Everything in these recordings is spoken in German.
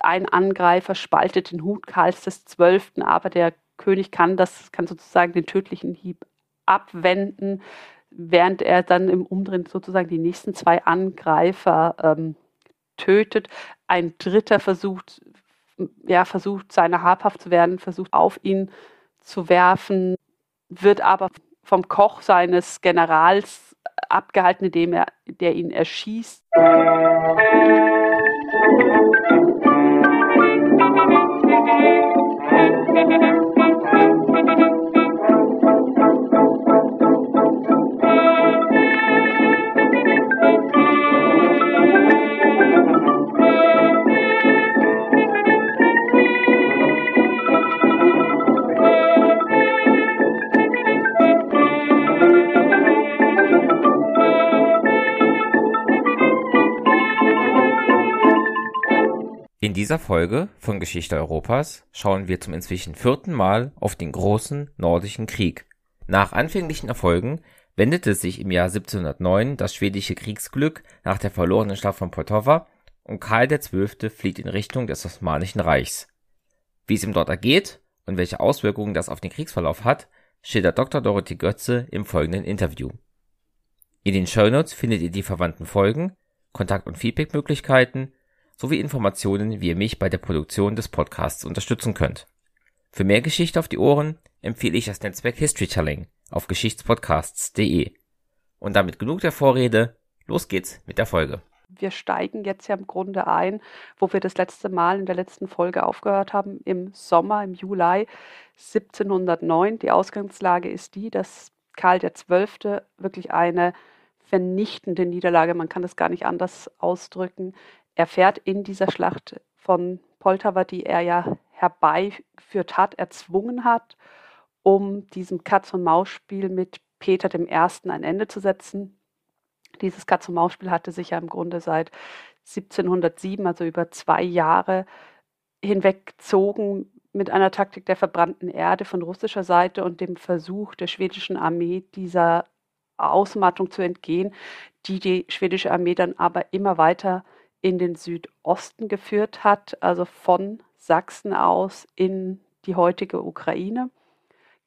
Ein Angreifer spaltet den Hut Karls des Zwölften, aber der König kann das, kann sozusagen den tödlichen Hieb abwenden, während er dann im Umdrehen sozusagen die nächsten zwei Angreifer ähm, tötet. Ein dritter versucht, ja, versucht, seiner habhaft zu werden, versucht auf ihn zu werfen, wird aber vom Koch seines Generals abgehalten, indem er, der ihn erschießt. and dieser Folge von Geschichte Europas schauen wir zum inzwischen vierten Mal auf den großen Nordischen Krieg. Nach anfänglichen Erfolgen wendete sich im Jahr 1709 das schwedische Kriegsglück nach der verlorenen Schlacht von Poltava und Karl XII. flieht in Richtung des Osmanischen Reichs. Wie es ihm dort ergeht und welche Auswirkungen das auf den Kriegsverlauf hat, schildert Dr. Dorothy Götze im folgenden Interview. In den Shownotes findet ihr die verwandten Folgen, Kontakt- und Feedbackmöglichkeiten sowie Informationen, wie ihr mich bei der Produktion des Podcasts unterstützen könnt. Für mehr Geschichte auf die Ohren empfehle ich das Netzwerk Historytelling auf geschichtspodcasts.de. Und damit genug der Vorrede, los geht's mit der Folge. Wir steigen jetzt ja im Grunde ein, wo wir das letzte Mal in der letzten Folge aufgehört haben, im Sommer, im Juli 1709. Die Ausgangslage ist die, dass Karl XII. wirklich eine vernichtende Niederlage, man kann das gar nicht anders ausdrücken, erfährt in dieser Schlacht von Poltawa, die er ja herbeigeführt hat, erzwungen hat, um diesem Katz-und-Maus-Spiel mit Peter I. ein Ende zu setzen. Dieses Katz-und-Maus-Spiel hatte sich ja im Grunde seit 1707, also über zwei Jahre, hinweggezogen mit einer Taktik der verbrannten Erde von russischer Seite und dem Versuch der schwedischen Armee, dieser Ausmattung zu entgehen, die die schwedische Armee dann aber immer weiter in den Südosten geführt hat, also von Sachsen aus in die heutige Ukraine.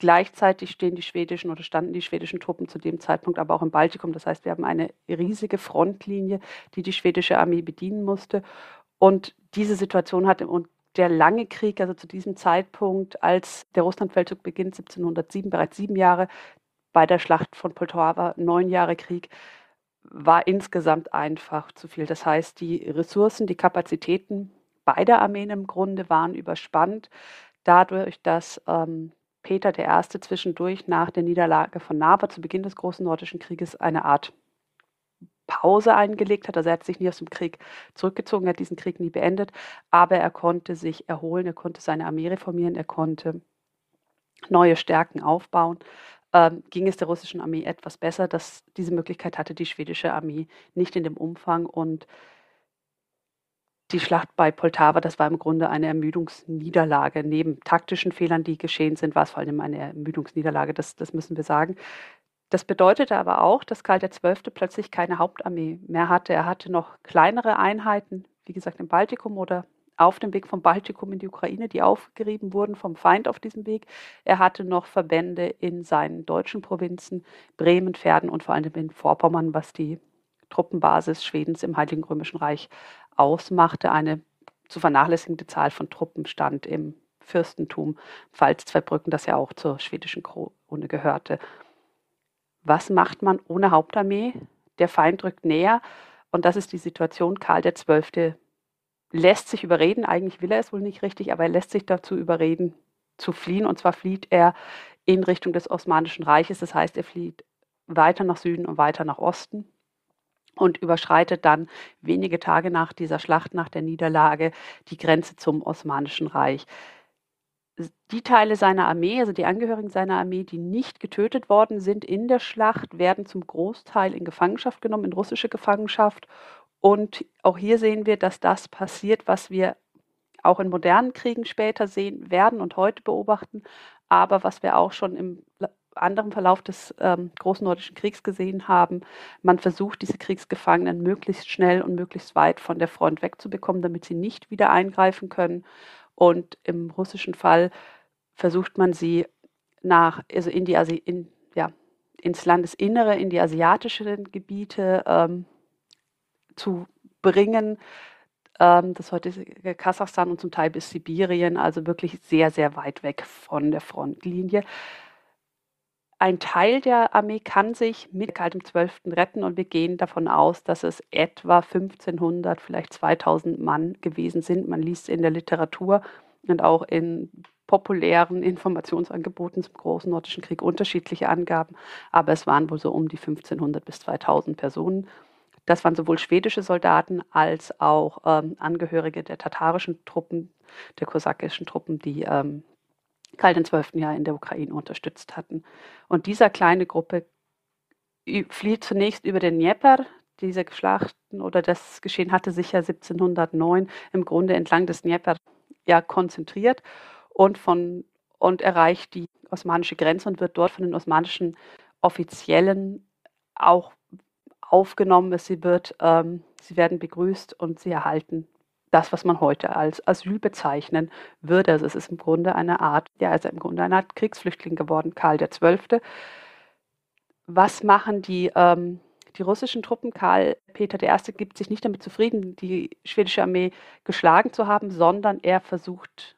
Gleichzeitig stehen die schwedischen oder standen die schwedischen Truppen zu dem Zeitpunkt aber auch im Baltikum. Das heißt, wir haben eine riesige Frontlinie, die die schwedische Armee bedienen musste. Und diese Situation hatte und der lange Krieg, also zu diesem Zeitpunkt, als der Russlandfeldzug beginnt, 1707, bereits sieben Jahre, bei der Schlacht von Poltava neun Jahre Krieg, war insgesamt einfach zu viel. Das heißt, die Ressourcen, die Kapazitäten beider Armeen im Grunde waren überspannt, dadurch, dass ähm, Peter I. zwischendurch nach der Niederlage von Narva zu Beginn des Großen Nordischen Krieges eine Art Pause eingelegt hat. Also er hat sich nie aus dem Krieg zurückgezogen, er hat diesen Krieg nie beendet, aber er konnte sich erholen, er konnte seine Armee reformieren, er konnte neue Stärken aufbauen ähm, ging es der russischen Armee etwas besser. Dass diese Möglichkeit hatte die schwedische Armee nicht in dem Umfang. Und die Schlacht bei Poltava, das war im Grunde eine Ermüdungsniederlage. Neben taktischen Fehlern, die geschehen sind, war es vor allem eine Ermüdungsniederlage, das, das müssen wir sagen. Das bedeutete aber auch, dass Karl XII. plötzlich keine Hauptarmee mehr hatte. Er hatte noch kleinere Einheiten, wie gesagt im Baltikum oder auf dem Weg vom Baltikum in die Ukraine, die aufgerieben wurden vom Feind auf diesem Weg. Er hatte noch Verbände in seinen deutschen Provinzen, Bremen, Pferden und vor allem in Vorpommern, was die Truppenbasis Schwedens im Heiligen Römischen Reich ausmachte. Eine zu vernachlässigende Zahl von Truppen stand im Fürstentum Pfalz-Zweibrücken, das ja auch zur schwedischen Krone gehörte. Was macht man ohne Hauptarmee? Der Feind rückt näher und das ist die Situation. Karl XII lässt sich überreden, eigentlich will er es wohl nicht richtig, aber er lässt sich dazu überreden, zu fliehen. Und zwar flieht er in Richtung des Osmanischen Reiches. Das heißt, er flieht weiter nach Süden und weiter nach Osten und überschreitet dann wenige Tage nach dieser Schlacht, nach der Niederlage, die Grenze zum Osmanischen Reich. Die Teile seiner Armee, also die Angehörigen seiner Armee, die nicht getötet worden sind in der Schlacht, werden zum Großteil in Gefangenschaft genommen, in russische Gefangenschaft und auch hier sehen wir, dass das passiert, was wir auch in modernen Kriegen später sehen werden und heute beobachten, aber was wir auch schon im anderen Verlauf des ähm, Großen Nordischen Kriegs gesehen haben. Man versucht, diese Kriegsgefangenen möglichst schnell und möglichst weit von der Front wegzubekommen, damit sie nicht wieder eingreifen können. Und im russischen Fall versucht man sie nach, also in die, in, ja, ins Landesinnere, in die asiatischen Gebiete ähm, zu bringen. Ähm, das heutige Kasachstan und zum Teil bis Sibirien, also wirklich sehr, sehr weit weg von der Frontlinie. Ein Teil der Armee kann sich mit kaltem 12. retten und wir gehen davon aus, dass es etwa 1500, vielleicht 2000 Mann gewesen sind. Man liest in der Literatur und auch in populären Informationsangeboten zum Großen Nordischen Krieg unterschiedliche Angaben, aber es waren wohl so um die 1500 bis 2000 Personen. Das waren sowohl schwedische Soldaten als auch ähm, Angehörige der tatarischen Truppen, der kosakischen Truppen, die ähm, Karl den XII. Jahr in der Ukraine unterstützt hatten. Und dieser kleine Gruppe flieht zunächst über den Dnieper. Diese Schlachten oder das Geschehen hatte sich ja 1709 im Grunde entlang des Dnieper ja konzentriert und, von, und erreicht die osmanische Grenze und wird dort von den osmanischen Offiziellen auch aufgenommen. Sie, wird, ähm, sie werden begrüßt und sie erhalten das, was man heute als Asyl bezeichnen würde. Also es ist im Grunde eine Art, ja, also im Grunde eine Art Kriegsflüchtling geworden, Karl XII. Was machen die, ähm, die russischen Truppen? Karl Peter I. gibt sich nicht damit zufrieden, die schwedische Armee geschlagen zu haben, sondern er versucht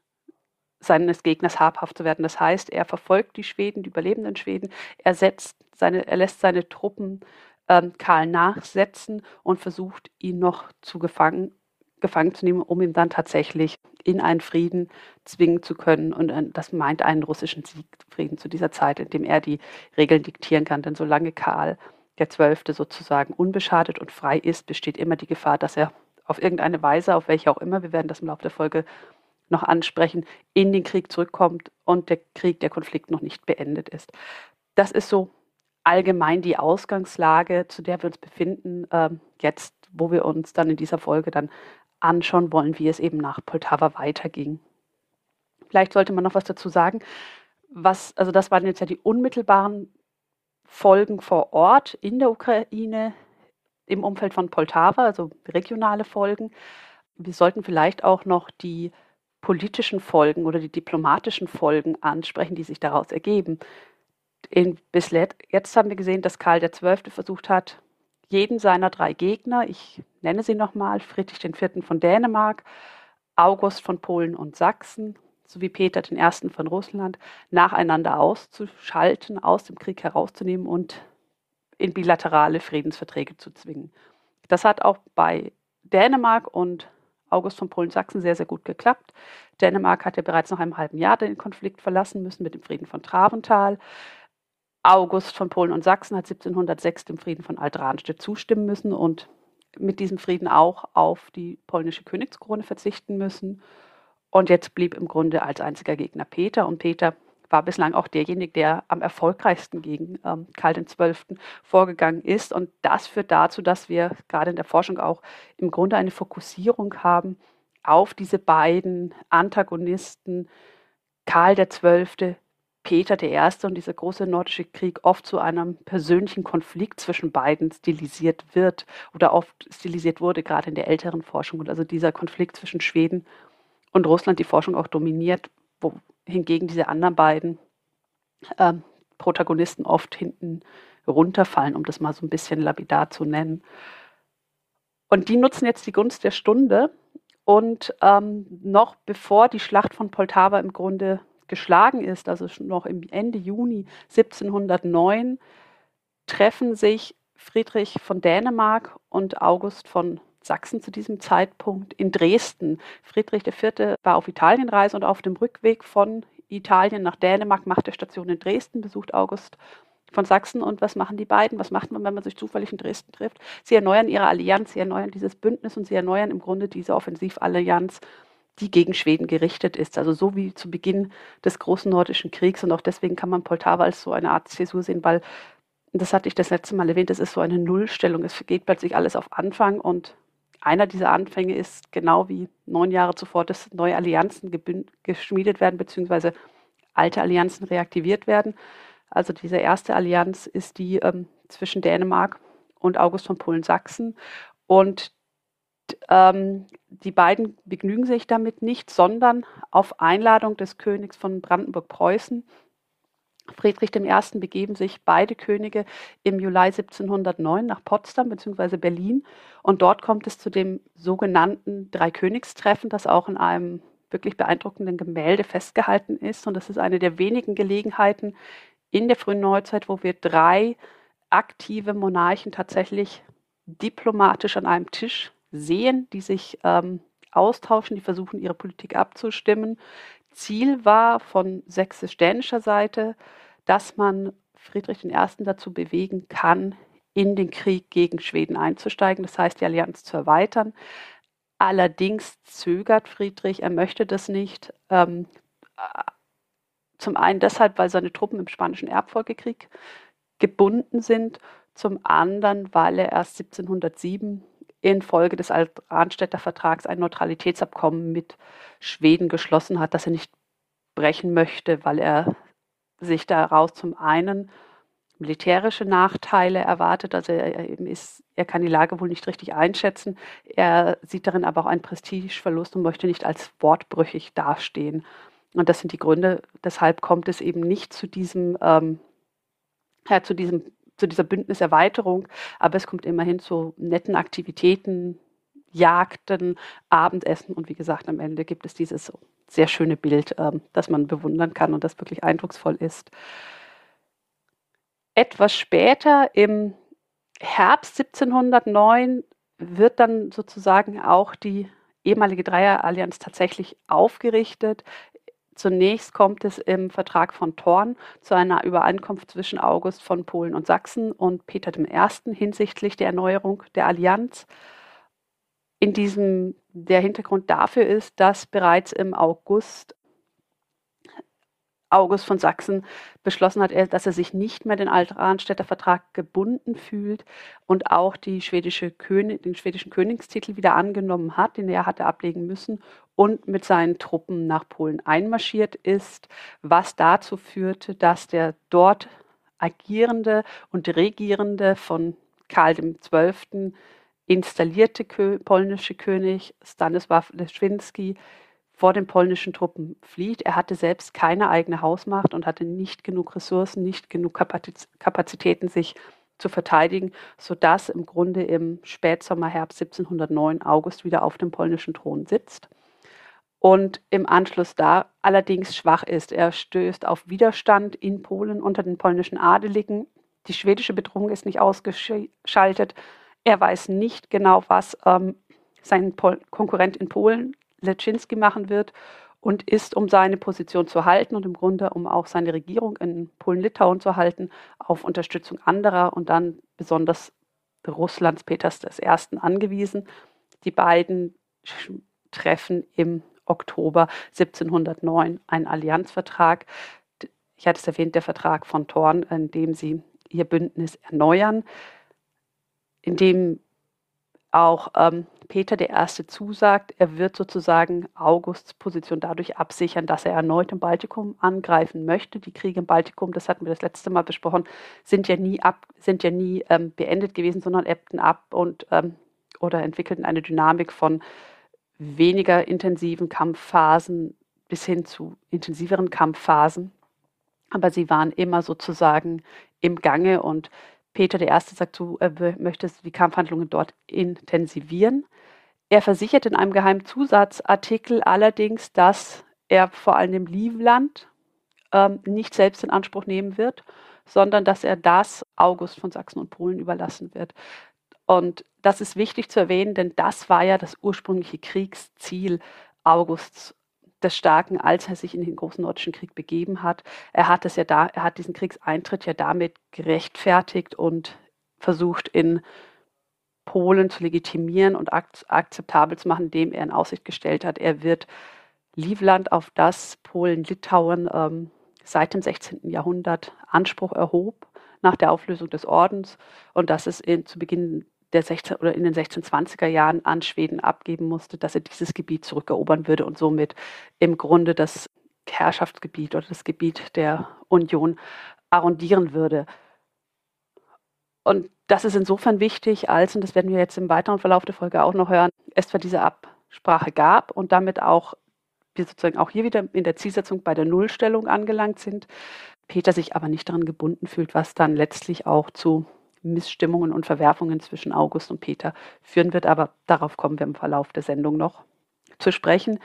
seines Gegners habhaft zu werden. Das heißt, er verfolgt die Schweden, die überlebenden Schweden, er, setzt seine, er lässt seine Truppen ähm, Karl nachsetzen und versucht, ihn noch zu gefangen, gefangen zu nehmen, um ihn dann tatsächlich in einen Frieden zwingen zu können. Und äh, das meint einen russischen Siegfrieden zu dieser Zeit, in dem er die Regeln diktieren kann. Denn solange Karl der Zwölfte sozusagen unbeschadet und frei ist, besteht immer die Gefahr, dass er auf irgendeine Weise, auf welche auch immer, wir werden das im Laufe der Folge noch ansprechen, in den Krieg zurückkommt und der Krieg, der Konflikt noch nicht beendet ist. Das ist so allgemein die Ausgangslage, zu der wir uns befinden, äh, jetzt, wo wir uns dann in dieser Folge dann anschauen wollen, wie es eben nach Poltava weiterging. Vielleicht sollte man noch was dazu sagen. Was, also das waren jetzt ja die unmittelbaren Folgen vor Ort in der Ukraine im Umfeld von Poltava, also regionale Folgen. Wir sollten vielleicht auch noch die politischen Folgen oder die diplomatischen Folgen ansprechen, die sich daraus ergeben. In, bis jetzt haben wir gesehen, dass Karl XII. versucht hat, jeden seiner drei Gegner, ich nenne sie nochmal, Friedrich IV. von Dänemark, August von Polen und Sachsen sowie Peter I. von Russland, nacheinander auszuschalten, aus dem Krieg herauszunehmen und in bilaterale Friedensverträge zu zwingen. Das hat auch bei Dänemark und August von Polen-Sachsen sehr, sehr gut geklappt. Dänemark hat ja bereits nach einem halben Jahr den Konflikt verlassen müssen mit dem Frieden von Traventhal. August von Polen und Sachsen hat 1706 dem Frieden von Alt-Rahnstedt zustimmen müssen und mit diesem Frieden auch auf die polnische Königskrone verzichten müssen. Und jetzt blieb im Grunde als einziger Gegner Peter. Und Peter war bislang auch derjenige, der am erfolgreichsten gegen ähm, Karl XII. vorgegangen ist. Und das führt dazu, dass wir gerade in der Forschung auch im Grunde eine Fokussierung haben auf diese beiden Antagonisten, Karl XII., Peter I. und dieser große nordische Krieg oft zu einem persönlichen Konflikt zwischen beiden stilisiert wird oder oft stilisiert wurde, gerade in der älteren Forschung. Und also dieser Konflikt zwischen Schweden und Russland die Forschung auch dominiert, wohingegen diese anderen beiden äh, Protagonisten oft hinten runterfallen, um das mal so ein bisschen lapidar zu nennen. Und die nutzen jetzt die Gunst der Stunde. Und ähm, noch bevor die Schlacht von Poltava im Grunde geschlagen ist, also noch im Ende Juni 1709, treffen sich Friedrich von Dänemark und August von Sachsen zu diesem Zeitpunkt in Dresden. Friedrich IV. war auf Italienreise und auf dem Rückweg von Italien nach Dänemark macht er Station in Dresden, besucht August von Sachsen. Und was machen die beiden? Was macht man, wenn man sich zufällig in Dresden trifft? Sie erneuern ihre Allianz, sie erneuern dieses Bündnis und sie erneuern im Grunde diese Offensivallianz die gegen Schweden gerichtet ist. Also so wie zu Beginn des großen nordischen Kriegs. Und auch deswegen kann man Poltava als so eine Art Zäsur sehen, weil, das hatte ich das letzte Mal erwähnt, es ist so eine Nullstellung. Es geht plötzlich alles auf Anfang und einer dieser Anfänge ist genau wie neun Jahre zuvor, dass neue Allianzen geschmiedet werden, beziehungsweise alte Allianzen reaktiviert werden. Also diese erste Allianz ist die ähm, zwischen Dänemark und August von Polen-Sachsen. Und ähm, die beiden begnügen sich damit nicht, sondern auf Einladung des Königs von Brandenburg-Preußen, Friedrich I. begeben sich beide Könige im Juli 1709 nach Potsdam bzw. Berlin und dort kommt es zu dem sogenannten Dreikönigstreffen, das auch in einem wirklich beeindruckenden Gemälde festgehalten ist. Und das ist eine der wenigen Gelegenheiten in der frühen Neuzeit, wo wir drei aktive Monarchen tatsächlich diplomatisch an einem Tisch sehen, die sich ähm, austauschen, die versuchen, ihre Politik abzustimmen. Ziel war von sächsisch-dänischer Seite, dass man Friedrich I. dazu bewegen kann, in den Krieg gegen Schweden einzusteigen, das heißt die Allianz zu erweitern. Allerdings zögert Friedrich, er möchte das nicht. Ähm, zum einen deshalb, weil seine Truppen im Spanischen Erbfolgekrieg gebunden sind, zum anderen, weil er erst 1707 infolge des Arnstädter Vertrags ein Neutralitätsabkommen mit Schweden geschlossen hat, das er nicht brechen möchte, weil er sich daraus zum einen militärische Nachteile erwartet. Also er, ist, er kann die Lage wohl nicht richtig einschätzen. Er sieht darin aber auch einen Prestigeverlust und möchte nicht als wortbrüchig dastehen. Und das sind die Gründe, deshalb kommt es eben nicht zu diesem, ähm, ja, zu diesem zu dieser Bündniserweiterung, aber es kommt immerhin zu netten Aktivitäten, Jagden, Abendessen und wie gesagt, am Ende gibt es dieses sehr schöne Bild, ähm, das man bewundern kann und das wirklich eindrucksvoll ist. Etwas später, im Herbst 1709, wird dann sozusagen auch die ehemalige Dreierallianz tatsächlich aufgerichtet. Zunächst kommt es im Vertrag von Thorn zu einer Übereinkunft zwischen August von Polen und Sachsen und Peter I. hinsichtlich der Erneuerung der Allianz. In diesem, der Hintergrund dafür ist, dass bereits im August August von Sachsen beschlossen hat, dass er sich nicht mehr den Arnstädter Vertrag gebunden fühlt und auch schwedische König, den schwedischen Königstitel wieder angenommen hat, den er hatte ablegen müssen und mit seinen Truppen nach Polen einmarschiert ist, was dazu führte, dass der dort agierende und regierende von Karl XII. installierte polnische König Stanisław Leszczynski vor den polnischen Truppen flieht. Er hatte selbst keine eigene Hausmacht und hatte nicht genug Ressourcen, nicht genug Kapazitäten, sich zu verteidigen, sodass im Grunde im Spätsommer, Herbst 1709 August wieder auf dem polnischen Thron sitzt und im Anschluss da allerdings schwach ist. Er stößt auf Widerstand in Polen unter den polnischen Adeligen. Die schwedische Bedrohung ist nicht ausgeschaltet. Er weiß nicht genau, was ähm, sein Pol Konkurrent in Polen Leczynski machen wird und ist, um seine Position zu halten und im Grunde, um auch seine Regierung in Polen-Litauen zu halten, auf Unterstützung anderer und dann besonders Russlands Peters I. angewiesen. Die beiden treffen im Oktober 1709 einen Allianzvertrag. Ich hatte es erwähnt, der Vertrag von Thorn, in dem sie ihr Bündnis erneuern, in dem auch ähm, Peter der Erste zusagt, er wird sozusagen Augusts Position dadurch absichern, dass er erneut im Baltikum angreifen möchte. Die Kriege im Baltikum, das hatten wir das letzte Mal besprochen, sind ja nie ab, sind ja nie ähm, beendet gewesen, sondern ebbten ab und ähm, oder entwickelten eine Dynamik von weniger intensiven Kampfphasen bis hin zu intensiveren Kampfphasen. Aber sie waren immer sozusagen im Gange und Peter I. sagt zu, er möchte die Kampfhandlungen dort intensivieren. Er versichert in einem geheimen Zusatzartikel allerdings, dass er vor allem im Livland ähm, nicht selbst in Anspruch nehmen wird, sondern dass er das August von Sachsen und Polen überlassen wird. Und das ist wichtig zu erwähnen, denn das war ja das ursprüngliche Kriegsziel Augusts des Starken, als er sich in den großen Nordischen Krieg begeben hat. Er hat es ja da, er hat diesen Kriegseintritt ja damit gerechtfertigt und versucht in Polen zu legitimieren und ak akzeptabel zu machen, indem er in Aussicht gestellt hat, er wird Livland, auf das Polen-Litauen ähm, seit dem 16. Jahrhundert Anspruch erhob, nach der Auflösung des Ordens und dass es in, zu Beginn der 16 oder in den 1620er Jahren an Schweden abgeben musste, dass er dieses Gebiet zurückerobern würde und somit im Grunde das Herrschaftsgebiet oder das Gebiet der Union arrondieren würde. Und das ist insofern wichtig, als, und das werden wir jetzt im weiteren Verlauf der Folge auch noch hören, es zwar diese Absprache gab und damit auch wir sozusagen auch hier wieder in der Zielsetzung bei der Nullstellung angelangt sind, Peter sich aber nicht daran gebunden fühlt, was dann letztlich auch zu Missstimmungen und Verwerfungen zwischen August und Peter führen wird. Aber darauf kommen wir im Verlauf der Sendung noch zu sprechen.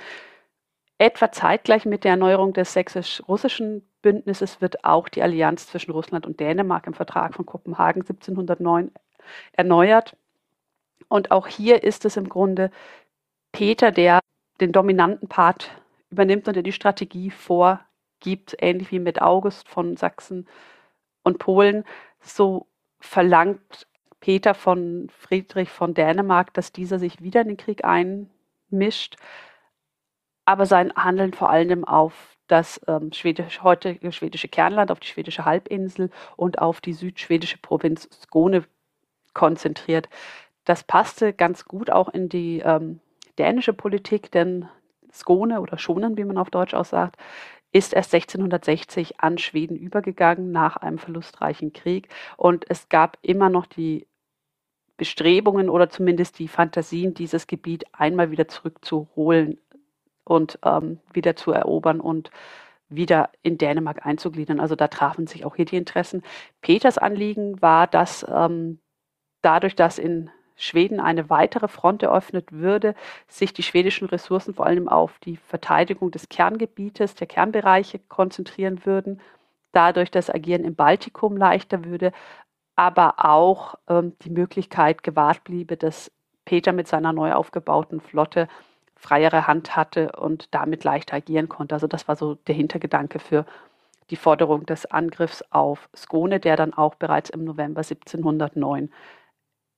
Etwa zeitgleich mit der Erneuerung des sächsisch-russischen Bündnisses wird auch die Allianz zwischen Russland und Dänemark im Vertrag von Kopenhagen 1709 erneuert. Und auch hier ist es im Grunde Peter, der den dominanten Part übernimmt und der die Strategie vorgibt, ähnlich wie mit August von Sachsen und Polen. So verlangt Peter von Friedrich von Dänemark, dass dieser sich wieder in den Krieg einmischt, aber sein Handeln vor allem auf das ähm, schwedisch, heutige schwedische Kernland, auf die schwedische Halbinsel und auf die südschwedische Provinz Skåne konzentriert. Das passte ganz gut auch in die ähm, dänische Politik, denn Skåne oder Schonen, wie man auf Deutsch auch sagt, ist erst 1660 an Schweden übergegangen nach einem verlustreichen Krieg. Und es gab immer noch die Bestrebungen oder zumindest die Fantasien, dieses Gebiet einmal wieder zurückzuholen und ähm, wieder zu erobern und wieder in Dänemark einzugliedern. Also da trafen sich auch hier die Interessen. Peters Anliegen war, dass ähm, dadurch, dass in Schweden eine weitere Front eröffnet würde, sich die schwedischen Ressourcen vor allem auf die Verteidigung des Kerngebietes, der Kernbereiche konzentrieren würden, dadurch das Agieren im Baltikum leichter würde, aber auch ähm, die Möglichkeit gewahrt bliebe, dass Peter mit seiner neu aufgebauten Flotte freiere Hand hatte und damit leichter agieren konnte. Also das war so der Hintergedanke für die Forderung des Angriffs auf Skone, der dann auch bereits im November 1709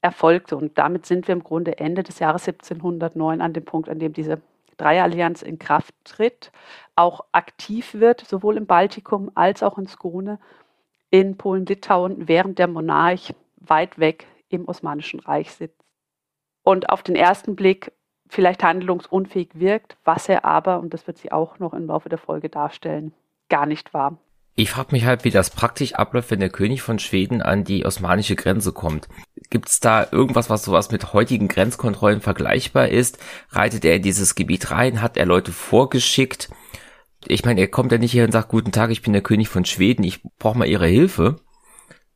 erfolgte. Und damit sind wir im Grunde Ende des Jahres 1709 an dem Punkt, an dem diese Dreierallianz in Kraft tritt, auch aktiv wird, sowohl im Baltikum als auch in Skone, in Polen-Litauen, während der Monarch weit weg im Osmanischen Reich sitzt. Und auf den ersten Blick vielleicht handlungsunfähig wirkt, was er aber, und das wird sie auch noch im Laufe der Folge darstellen, gar nicht war. Ich frage mich halt, wie das praktisch abläuft, wenn der König von Schweden an die osmanische Grenze kommt. Gibt es da irgendwas, was sowas mit heutigen Grenzkontrollen vergleichbar ist? Reitet er in dieses Gebiet rein? Hat er Leute vorgeschickt? Ich meine, er kommt ja nicht hier und sagt, guten Tag, ich bin der König von Schweden, ich brauche mal Ihre Hilfe.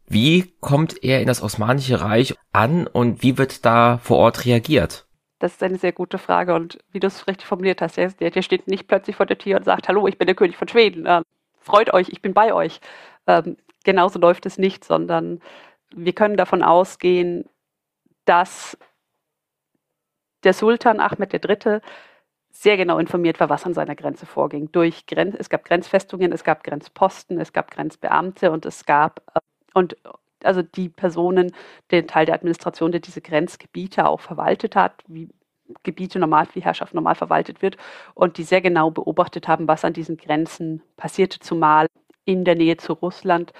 Wie kommt er in das Osmanische Reich an und wie wird da vor Ort reagiert? Das ist eine sehr gute Frage und wie du es richtig formuliert hast, der, der steht nicht plötzlich vor der Tür und sagt, hallo, ich bin der König von Schweden freut euch, ich bin bei euch. Ähm, genauso läuft es nicht, sondern wir können davon ausgehen, dass der Sultan Ahmed III. sehr genau informiert war, was an seiner Grenze vorging. Durch Grenz, es gab Grenzfestungen, es gab Grenzposten, es gab Grenzbeamte und es gab äh, und also die Personen, den Teil der Administration, der diese Grenzgebiete auch verwaltet hat, wie Gebiete normal, wie Herrschaft normal verwaltet wird und die sehr genau beobachtet haben, was an diesen Grenzen passierte, zumal in der Nähe zu Russland,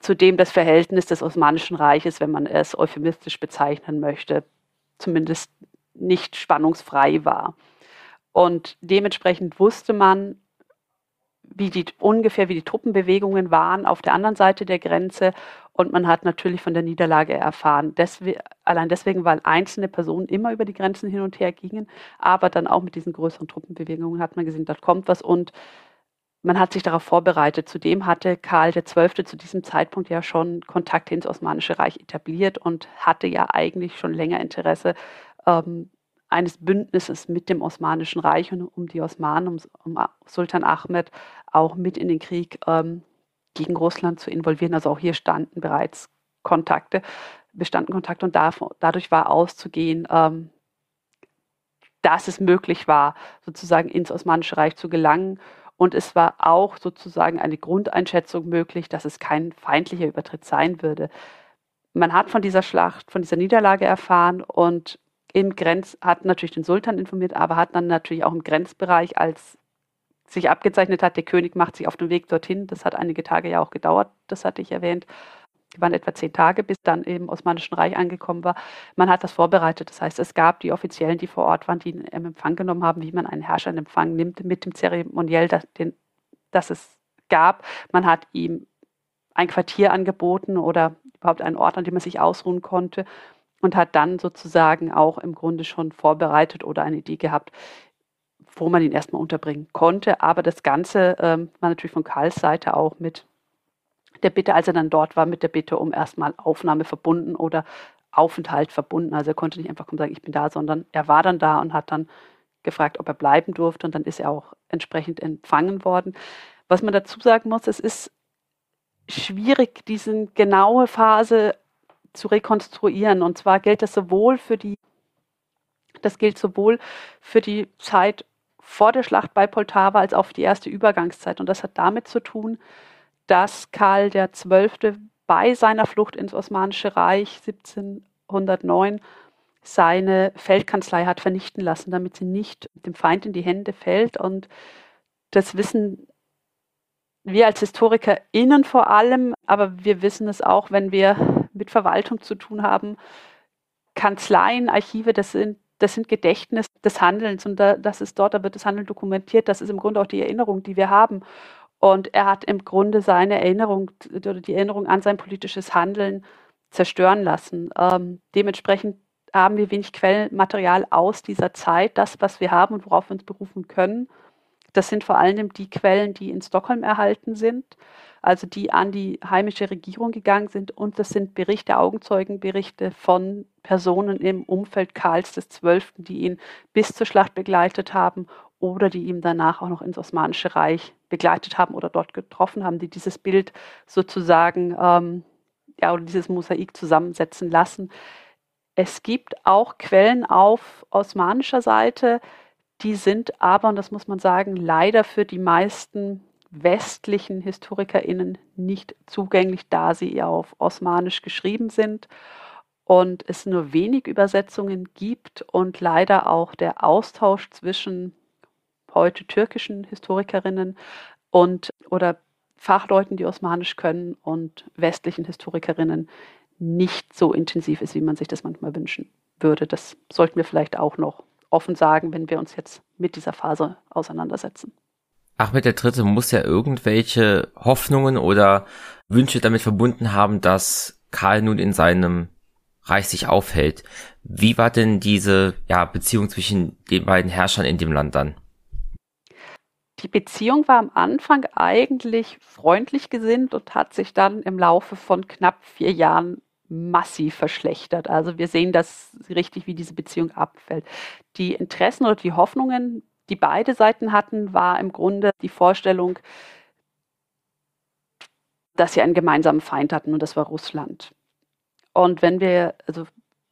zudem das Verhältnis des Osmanischen Reiches, wenn man es euphemistisch bezeichnen möchte, zumindest nicht spannungsfrei war. Und dementsprechend wusste man, wie die ungefähr wie die Truppenbewegungen waren auf der anderen Seite der Grenze und man hat natürlich von der Niederlage erfahren. Deswegen, allein deswegen, weil einzelne Personen immer über die Grenzen hin und her gingen, aber dann auch mit diesen größeren Truppenbewegungen hat man gesehen, dort kommt was und man hat sich darauf vorbereitet. Zudem hatte Karl XII. zu diesem Zeitpunkt ja schon Kontakte ins Osmanische Reich etabliert und hatte ja eigentlich schon länger Interesse ähm, eines Bündnisses mit dem Osmanischen Reich und um die Osmanen, um, um Sultan Ahmed auch mit in den Krieg ähm, gegen Russland zu involvieren. Also auch hier standen bereits Kontakte, bestanden Kontakte und da, dadurch war auszugehen, ähm, dass es möglich war, sozusagen ins Osmanische Reich zu gelangen. Und es war auch sozusagen eine Grundeinschätzung möglich, dass es kein feindlicher Übertritt sein würde. Man hat von dieser Schlacht, von dieser Niederlage erfahren und im Grenz, hat natürlich den Sultan informiert, aber hat dann natürlich auch im Grenzbereich, als sich abgezeichnet hat, der König macht sich auf den Weg dorthin. Das hat einige Tage ja auch gedauert, das hatte ich erwähnt. Die waren etwa zehn Tage, bis dann im Osmanischen Reich angekommen war. Man hat das vorbereitet. Das heißt, es gab die Offiziellen, die vor Ort waren, die im Empfang genommen haben, wie man einen Herrscher in Empfang nimmt, mit dem Zeremoniell, dass, den, dass es gab. Man hat ihm ein Quartier angeboten oder überhaupt einen Ort, an dem man sich ausruhen konnte und hat dann sozusagen auch im Grunde schon vorbereitet oder eine Idee gehabt, wo man ihn erstmal unterbringen konnte. Aber das Ganze ähm, war natürlich von Karls Seite auch mit der Bitte, als er dann dort war, mit der Bitte um erstmal Aufnahme verbunden oder Aufenthalt verbunden. Also er konnte nicht einfach kommen und sagen, ich bin da, sondern er war dann da und hat dann gefragt, ob er bleiben durfte und dann ist er auch entsprechend empfangen worden. Was man dazu sagen muss, es ist schwierig, diese genaue Phase zu rekonstruieren. Und zwar gilt das sowohl für die, das gilt sowohl für die Zeit vor der Schlacht bei Poltava als auch für die erste Übergangszeit. Und das hat damit zu tun, dass Karl XII. bei seiner Flucht ins Osmanische Reich 1709 seine Feldkanzlei hat vernichten lassen, damit sie nicht dem Feind in die Hände fällt. Und das wissen wir als HistorikerInnen vor allem, aber wir wissen es auch, wenn wir mit Verwaltung zu tun haben. Kanzleien, Archive, das sind, das sind Gedächtnis des Handelns und da, das ist dort, da wird das Handeln dokumentiert. Das ist im Grunde auch die Erinnerung, die wir haben. Und er hat im Grunde seine Erinnerung oder die Erinnerung an sein politisches Handeln zerstören lassen. Ähm, dementsprechend haben wir wenig Quellenmaterial aus dieser Zeit. Das, was wir haben und worauf wir uns berufen können, das sind vor allem die Quellen, die in Stockholm erhalten sind, also die an die heimische Regierung gegangen sind. Und das sind Berichte, Augenzeugenberichte von Personen im Umfeld Karls XII., die ihn bis zur Schlacht begleitet haben oder die ihm danach auch noch ins Osmanische Reich begleitet haben oder dort getroffen haben, die dieses Bild sozusagen ähm, ja, oder dieses Mosaik zusammensetzen lassen. Es gibt auch Quellen auf osmanischer Seite, die sind aber, und das muss man sagen, leider für die meisten westlichen HistorikerInnen nicht zugänglich, da sie ja auf Osmanisch geschrieben sind und es nur wenig Übersetzungen gibt und leider auch der Austausch zwischen heute türkischen Historikerinnen und oder Fachleuten, die Osmanisch können und westlichen Historikerinnen nicht so intensiv ist, wie man sich das manchmal wünschen würde. Das sollten wir vielleicht auch noch offen sagen, wenn wir uns jetzt mit dieser Phase auseinandersetzen. Ahmed der Dritte muss ja irgendwelche Hoffnungen oder Wünsche damit verbunden haben, dass Karl nun in seinem Reich sich aufhält. Wie war denn diese ja, Beziehung zwischen den beiden Herrschern in dem Land dann? Die Beziehung war am Anfang eigentlich freundlich gesinnt und hat sich dann im Laufe von knapp vier Jahren massiv verschlechtert. Also wir sehen das richtig, wie diese Beziehung abfällt. Die Interessen oder die Hoffnungen, die beide Seiten hatten, war im Grunde die Vorstellung, dass sie einen gemeinsamen Feind hatten und das war Russland. Und wenn wir, also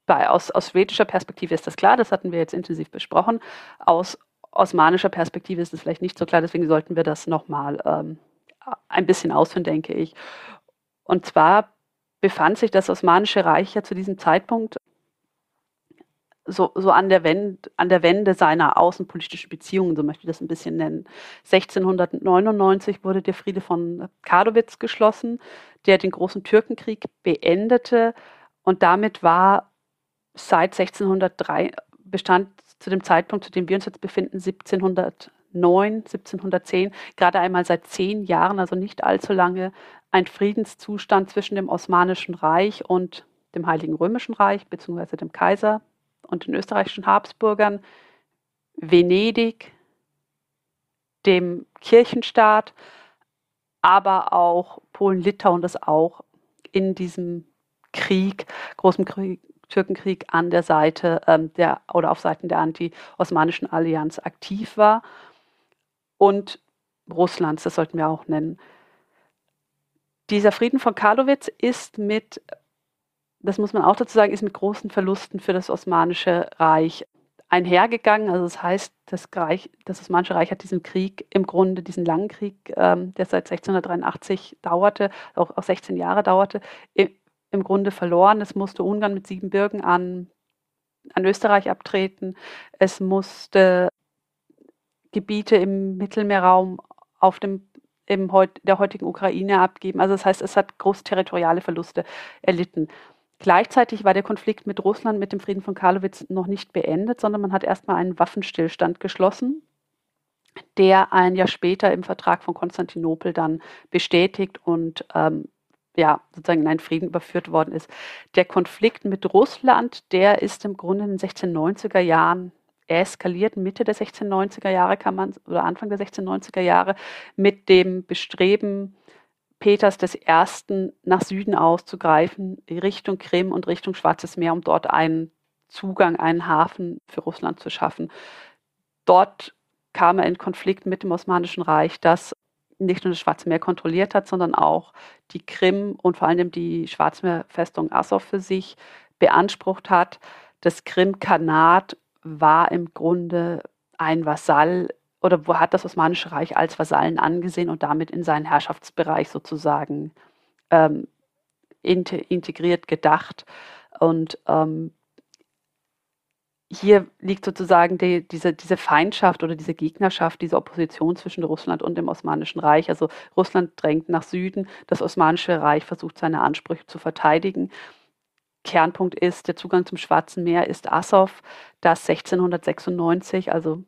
bei, aus, aus schwedischer Perspektive ist das klar, das hatten wir jetzt intensiv besprochen. Aus osmanischer Perspektive ist es vielleicht nicht so klar, deswegen sollten wir das nochmal ähm, ein bisschen ausführen, denke ich. Und zwar befand sich das Osmanische Reich ja zu diesem Zeitpunkt so, so an, der Wende, an der Wende seiner außenpolitischen Beziehungen, so möchte ich das ein bisschen nennen. 1699 wurde der Friede von Kardowitz geschlossen, der den großen Türkenkrieg beendete und damit war seit 1603 bestand zu dem Zeitpunkt, zu dem wir uns jetzt befinden, 1709, 1710, gerade einmal seit zehn Jahren, also nicht allzu lange, ein Friedenszustand zwischen dem Osmanischen Reich und dem Heiligen Römischen Reich, beziehungsweise dem Kaiser und den österreichischen Habsburgern, Venedig, dem Kirchenstaat, aber auch Polen-Litauen, das auch in diesem Krieg, großen Krieg, Türkenkrieg an der Seite ähm, der oder auf Seiten der anti-osmanischen Allianz aktiv war. Und Russlands, das sollten wir auch nennen. Dieser Frieden von Karlowitz ist mit, das muss man auch dazu sagen, ist mit großen Verlusten für das Osmanische Reich einhergegangen. Also das heißt, das, Reich, das Osmanische Reich hat diesen Krieg im Grunde, diesen langen Krieg, ähm, der seit 1683 dauerte, auch, auch 16 Jahre dauerte, im Grunde verloren. Es musste Ungarn mit Siebenbürgen an, an Österreich abtreten. Es musste Gebiete im Mittelmeerraum auf dem im heut, der heutigen Ukraine abgeben. Also das heißt, es hat große territoriale Verluste erlitten. Gleichzeitig war der Konflikt mit Russland mit dem Frieden von Karlowitz noch nicht beendet, sondern man hat erstmal einen Waffenstillstand geschlossen, der ein Jahr später im Vertrag von Konstantinopel dann bestätigt und ähm, ja, sozusagen in einen Frieden überführt worden ist. Der Konflikt mit Russland, der ist im Grunde in den 1690er Jahren eskaliert, Mitte der 1690er Jahre kann man, oder Anfang der 1690er Jahre, mit dem Bestreben Peters I. nach Süden auszugreifen, Richtung Krim und Richtung Schwarzes Meer, um dort einen Zugang, einen Hafen für Russland zu schaffen. Dort kam er in Konflikt mit dem Osmanischen Reich, das nicht nur das Schwarze Meer kontrolliert hat, sondern auch die Krim und vor allem die Schwarzmeerfestung Assow für sich beansprucht hat. Das Krimkanat war im Grunde ein Vasall oder hat das Osmanische Reich als Vasallen angesehen und damit in seinen Herrschaftsbereich sozusagen ähm, integriert gedacht. Und ähm, hier liegt sozusagen die, diese, diese Feindschaft oder diese Gegnerschaft, diese Opposition zwischen Russland und dem Osmanischen Reich. Also Russland drängt nach Süden, das Osmanische Reich versucht seine Ansprüche zu verteidigen. Kernpunkt ist, der Zugang zum Schwarzen Meer ist Assow, das 1696, also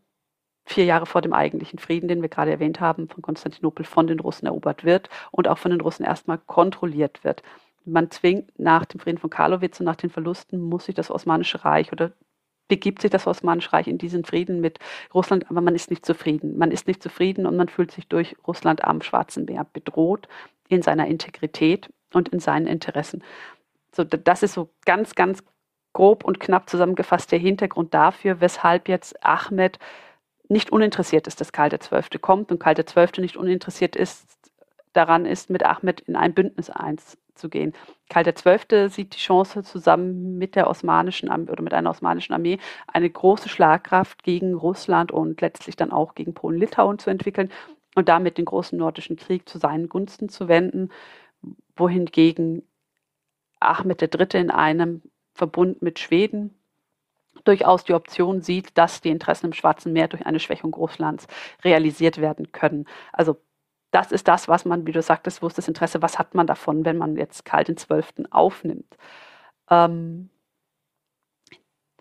vier Jahre vor dem eigentlichen Frieden, den wir gerade erwähnt haben, von Konstantinopel von den Russen erobert wird und auch von den Russen erstmal kontrolliert wird. Man zwingt nach dem Frieden von Karlowitz und nach den Verlusten muss sich das Osmanische Reich oder begibt sich das Osmanische Reich in diesen Frieden mit Russland, aber man ist nicht zufrieden. Man ist nicht zufrieden und man fühlt sich durch Russland am Schwarzen Meer bedroht in seiner Integrität und in seinen Interessen. So, das ist so ganz, ganz grob und knapp zusammengefasst der Hintergrund dafür, weshalb jetzt Ahmed nicht uninteressiert ist, dass Karl XII. kommt und Karl XII. nicht uninteressiert ist, daran ist, mit Ahmed in ein Bündnis einzugehen. Karl XII. sieht die Chance, zusammen mit der osmanischen Armee oder mit einer osmanischen Armee eine große Schlagkraft gegen Russland und letztlich dann auch gegen Polen-Litauen zu entwickeln und damit den großen nordischen Krieg zu seinen Gunsten zu wenden, wohingegen Ahmed III. in einem Verbund mit Schweden durchaus die Option sieht, dass die Interessen im Schwarzen Meer durch eine Schwächung Russlands realisiert werden können. Also das ist das, was man, wie du sagtest, wo ist das Interesse, was hat man davon, wenn man jetzt Karl den Zwölften aufnimmt. Ähm,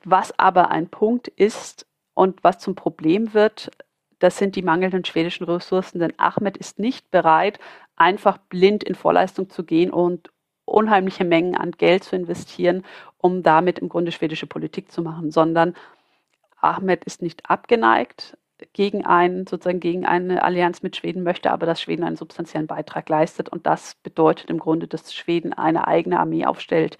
was aber ein Punkt ist und was zum Problem wird, das sind die mangelnden schwedischen Ressourcen, denn Ahmed ist nicht bereit, einfach blind in Vorleistung zu gehen und unheimliche Mengen an Geld zu investieren, um damit im Grunde schwedische Politik zu machen, sondern Ahmed ist nicht abgeneigt, gegen einen, sozusagen gegen eine Allianz mit Schweden möchte, aber dass Schweden einen substanziellen Beitrag leistet. Und das bedeutet im Grunde, dass Schweden eine eigene Armee aufstellt,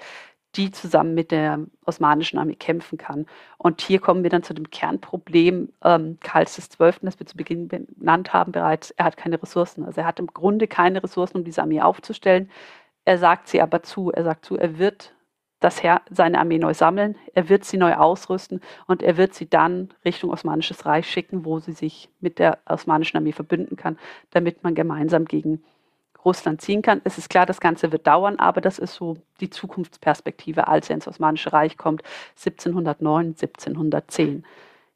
die zusammen mit der osmanischen Armee kämpfen kann. Und hier kommen wir dann zu dem Kernproblem ähm, Karls XII., das wir zu Beginn benannt haben bereits. Er hat keine Ressourcen. Also er hat im Grunde keine Ressourcen, um diese Armee aufzustellen. Er sagt sie aber zu. Er sagt zu, er wird das Herr, seine Armee neu sammeln, er wird sie neu ausrüsten und er wird sie dann Richtung Osmanisches Reich schicken, wo sie sich mit der osmanischen Armee verbünden kann, damit man gemeinsam gegen Russland ziehen kann. Es ist klar, das Ganze wird dauern, aber das ist so die Zukunftsperspektive, als er ins Osmanische Reich kommt, 1709, 1710.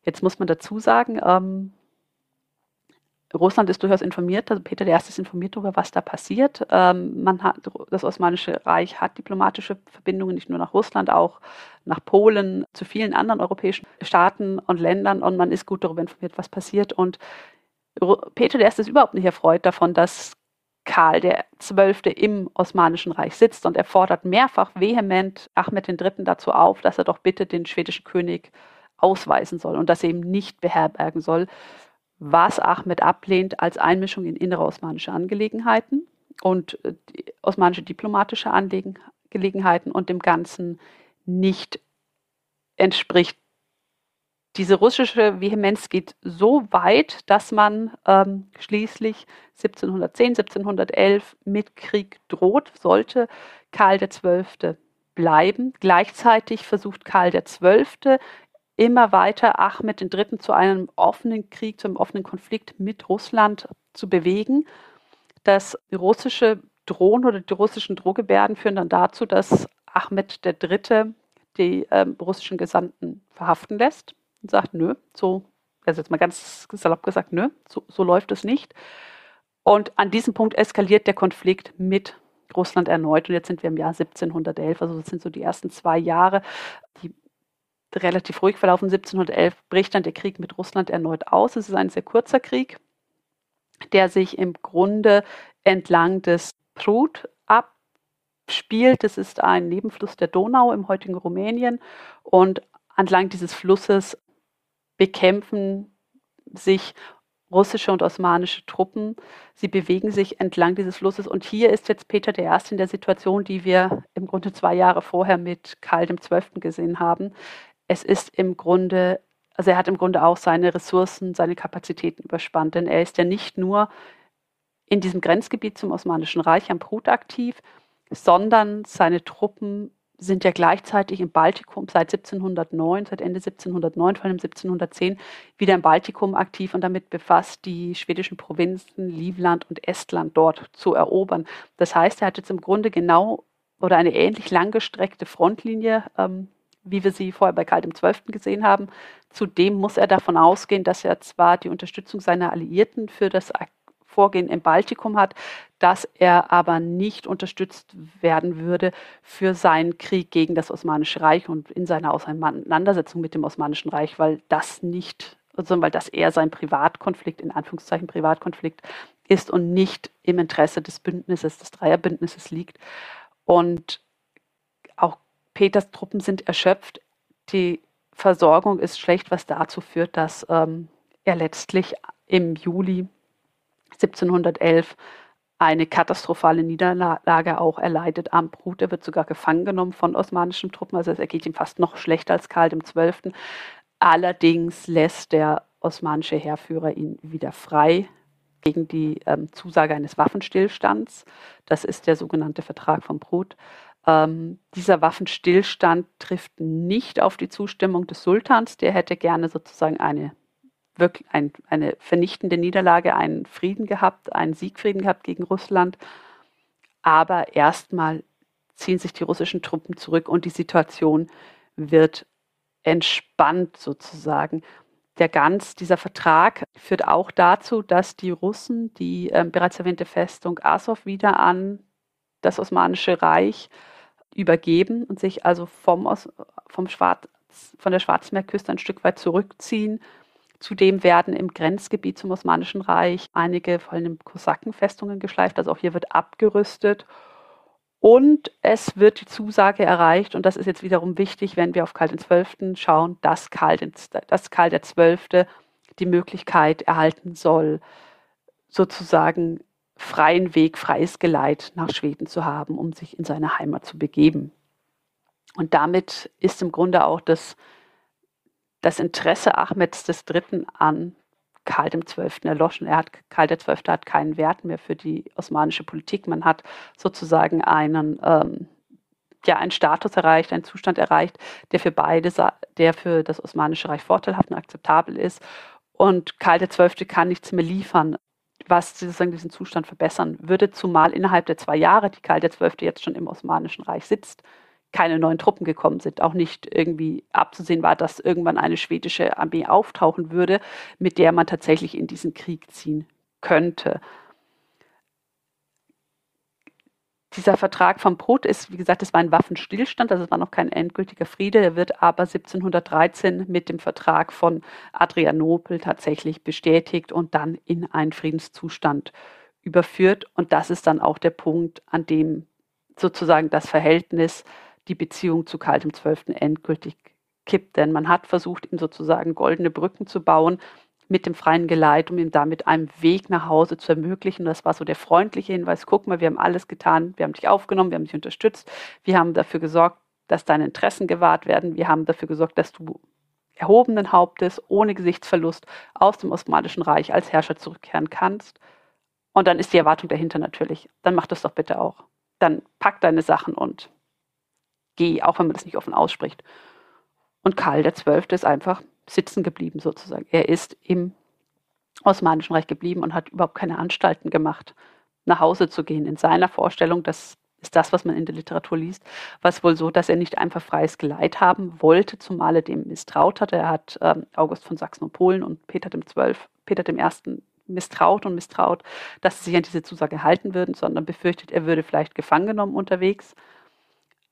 Jetzt muss man dazu sagen, ähm, Russland ist durchaus informiert, also Peter I. ist informiert darüber, was da passiert. Ähm, man hat, das Osmanische Reich hat diplomatische Verbindungen nicht nur nach Russland, auch nach Polen, zu vielen anderen europäischen Staaten und Ländern und man ist gut darüber informiert, was passiert. Und Peter I. ist überhaupt nicht erfreut davon, dass Karl der Zwölfte im Osmanischen Reich sitzt und er fordert mehrfach vehement Ahmed III. dazu auf, dass er doch bitte den schwedischen König ausweisen soll und das eben nicht beherbergen soll was Ahmed ablehnt als Einmischung in innere osmanische Angelegenheiten und äh, osmanische diplomatische Angelegenheiten und dem Ganzen nicht entspricht. Diese russische Vehemenz geht so weit, dass man ähm, schließlich 1710, 1711 mit Krieg droht, sollte Karl XII. bleiben. Gleichzeitig versucht Karl XII immer weiter Ahmed III. zu einem offenen Krieg, zu einem offenen Konflikt mit Russland zu bewegen. Das russische Drohen oder die russischen Drohgebärden führen dann dazu, dass Ahmed III. die ähm, russischen Gesandten verhaften lässt und sagt, nö, so, also jetzt mal ganz salopp gesagt, nö, so, so läuft es nicht. Und an diesem Punkt eskaliert der Konflikt mit Russland erneut. Und jetzt sind wir im Jahr 1711, also das sind so die ersten zwei Jahre. Die relativ ruhig verlaufen. 1711 bricht dann der Krieg mit Russland erneut aus. Es ist ein sehr kurzer Krieg, der sich im Grunde entlang des Prut abspielt. Das ist ein Nebenfluss der Donau im heutigen Rumänien und entlang dieses Flusses bekämpfen sich russische und osmanische Truppen. Sie bewegen sich entlang dieses Flusses. Und hier ist jetzt Peter I. in der Situation, die wir im Grunde zwei Jahre vorher mit Karl XII. gesehen haben. Es ist im Grunde, also er hat im Grunde auch seine Ressourcen, seine Kapazitäten überspannt. Denn er ist ja nicht nur in diesem Grenzgebiet zum Osmanischen Reich am Prut aktiv, sondern seine Truppen sind ja gleichzeitig im Baltikum seit 1709, seit Ende 1709, vor allem 1710, wieder im Baltikum aktiv und damit befasst, die schwedischen Provinzen Livland und Estland dort zu erobern. Das heißt, er hat jetzt im Grunde genau oder eine ähnlich langgestreckte Frontlinie, ähm, wie wir sie vorher bei Karl XII. gesehen haben. Zudem muss er davon ausgehen, dass er zwar die Unterstützung seiner Alliierten für das Vorgehen im Baltikum hat, dass er aber nicht unterstützt werden würde für seinen Krieg gegen das Osmanische Reich und in seiner Auseinandersetzung mit dem Osmanischen Reich, weil das nicht, sondern weil das eher sein Privatkonflikt, in Anführungszeichen Privatkonflikt ist und nicht im Interesse des Bündnisses, des Dreierbündnisses liegt. Und Peters Truppen sind erschöpft. Die Versorgung ist schlecht, was dazu führt, dass ähm, er letztlich im Juli 1711 eine katastrophale Niederlage auch erleidet am Brut. Er wird sogar gefangen genommen von osmanischen Truppen, also es geht ihm fast noch schlechter als Karl XII. Allerdings lässt der osmanische Heerführer ihn wieder frei gegen die ähm, Zusage eines Waffenstillstands. Das ist der sogenannte Vertrag von Brut. Ähm, dieser Waffenstillstand trifft nicht auf die Zustimmung des Sultans. Der hätte gerne sozusagen eine wirklich ein, eine vernichtende Niederlage, einen Frieden gehabt, einen Siegfrieden gehabt gegen Russland. Aber erstmal ziehen sich die russischen Truppen zurück und die Situation wird entspannt sozusagen. Der ganz, dieser Vertrag führt auch dazu, dass die Russen die äh, bereits erwähnte Festung Azov wieder an das Osmanische Reich übergeben und sich also vom, vom Schwarz, von der Schwarzmeerküste ein Stück weit zurückziehen Zudem werden im Grenzgebiet zum Osmanischen Reich einige vor allem Kosakenfestungen geschleift, also auch hier wird abgerüstet. Und es wird die Zusage erreicht, und das ist jetzt wiederum wichtig, wenn wir auf Karl XII. schauen, dass Karl, dass Karl XII. die Möglichkeit erhalten soll, sozusagen freien Weg, freies Geleit nach Schweden zu haben, um sich in seine Heimat zu begeben. Und damit ist im Grunde auch das das Interesse Ahmeds III. an Karl XII. erloschen. Er hat, Karl XII. hat keinen Wert mehr für die osmanische Politik. Man hat sozusagen einen, ähm, ja, einen Status erreicht, einen Zustand erreicht, der für beide, der für das Osmanische Reich vorteilhaft und akzeptabel ist. Und Karl XII. kann nichts mehr liefern, was sozusagen diesen Zustand verbessern würde, zumal innerhalb der zwei Jahre, die Karl XII. jetzt schon im Osmanischen Reich sitzt, keine neuen Truppen gekommen sind. Auch nicht irgendwie abzusehen war, dass irgendwann eine schwedische Armee auftauchen würde, mit der man tatsächlich in diesen Krieg ziehen könnte. Dieser Vertrag von Brot ist, wie gesagt, es war ein Waffenstillstand, also es war noch kein endgültiger Friede. Er wird aber 1713 mit dem Vertrag von Adrianopel tatsächlich bestätigt und dann in einen Friedenszustand überführt. Und das ist dann auch der Punkt, an dem sozusagen das Verhältnis die Beziehung zu Karl XII. endgültig kippt. Denn man hat versucht, ihm sozusagen goldene Brücken zu bauen mit dem freien Geleit, um ihm damit einen Weg nach Hause zu ermöglichen. Das war so der freundliche Hinweis, guck mal, wir haben alles getan, wir haben dich aufgenommen, wir haben dich unterstützt, wir haben dafür gesorgt, dass deine Interessen gewahrt werden, wir haben dafür gesorgt, dass du erhobenen Hauptes, ohne Gesichtsverlust aus dem Osmanischen Reich als Herrscher zurückkehren kannst. Und dann ist die Erwartung dahinter natürlich, dann mach das doch bitte auch. Dann pack deine Sachen und geh, auch wenn man das nicht offen ausspricht. Und Karl XII. ist einfach sitzen geblieben sozusagen. Er ist im Osmanischen Reich geblieben und hat überhaupt keine Anstalten gemacht, nach Hause zu gehen. In seiner Vorstellung, das ist das, was man in der Literatur liest, war es wohl so, dass er nicht einfach freies Geleit haben wollte, zumal er dem misstraut hatte. Er hat ähm, August von Sachsen und Polen und Peter dem Zwölf, Peter dem Ersten misstraut und misstraut, dass sie sich an diese Zusage halten würden, sondern befürchtet, er würde vielleicht gefangen genommen unterwegs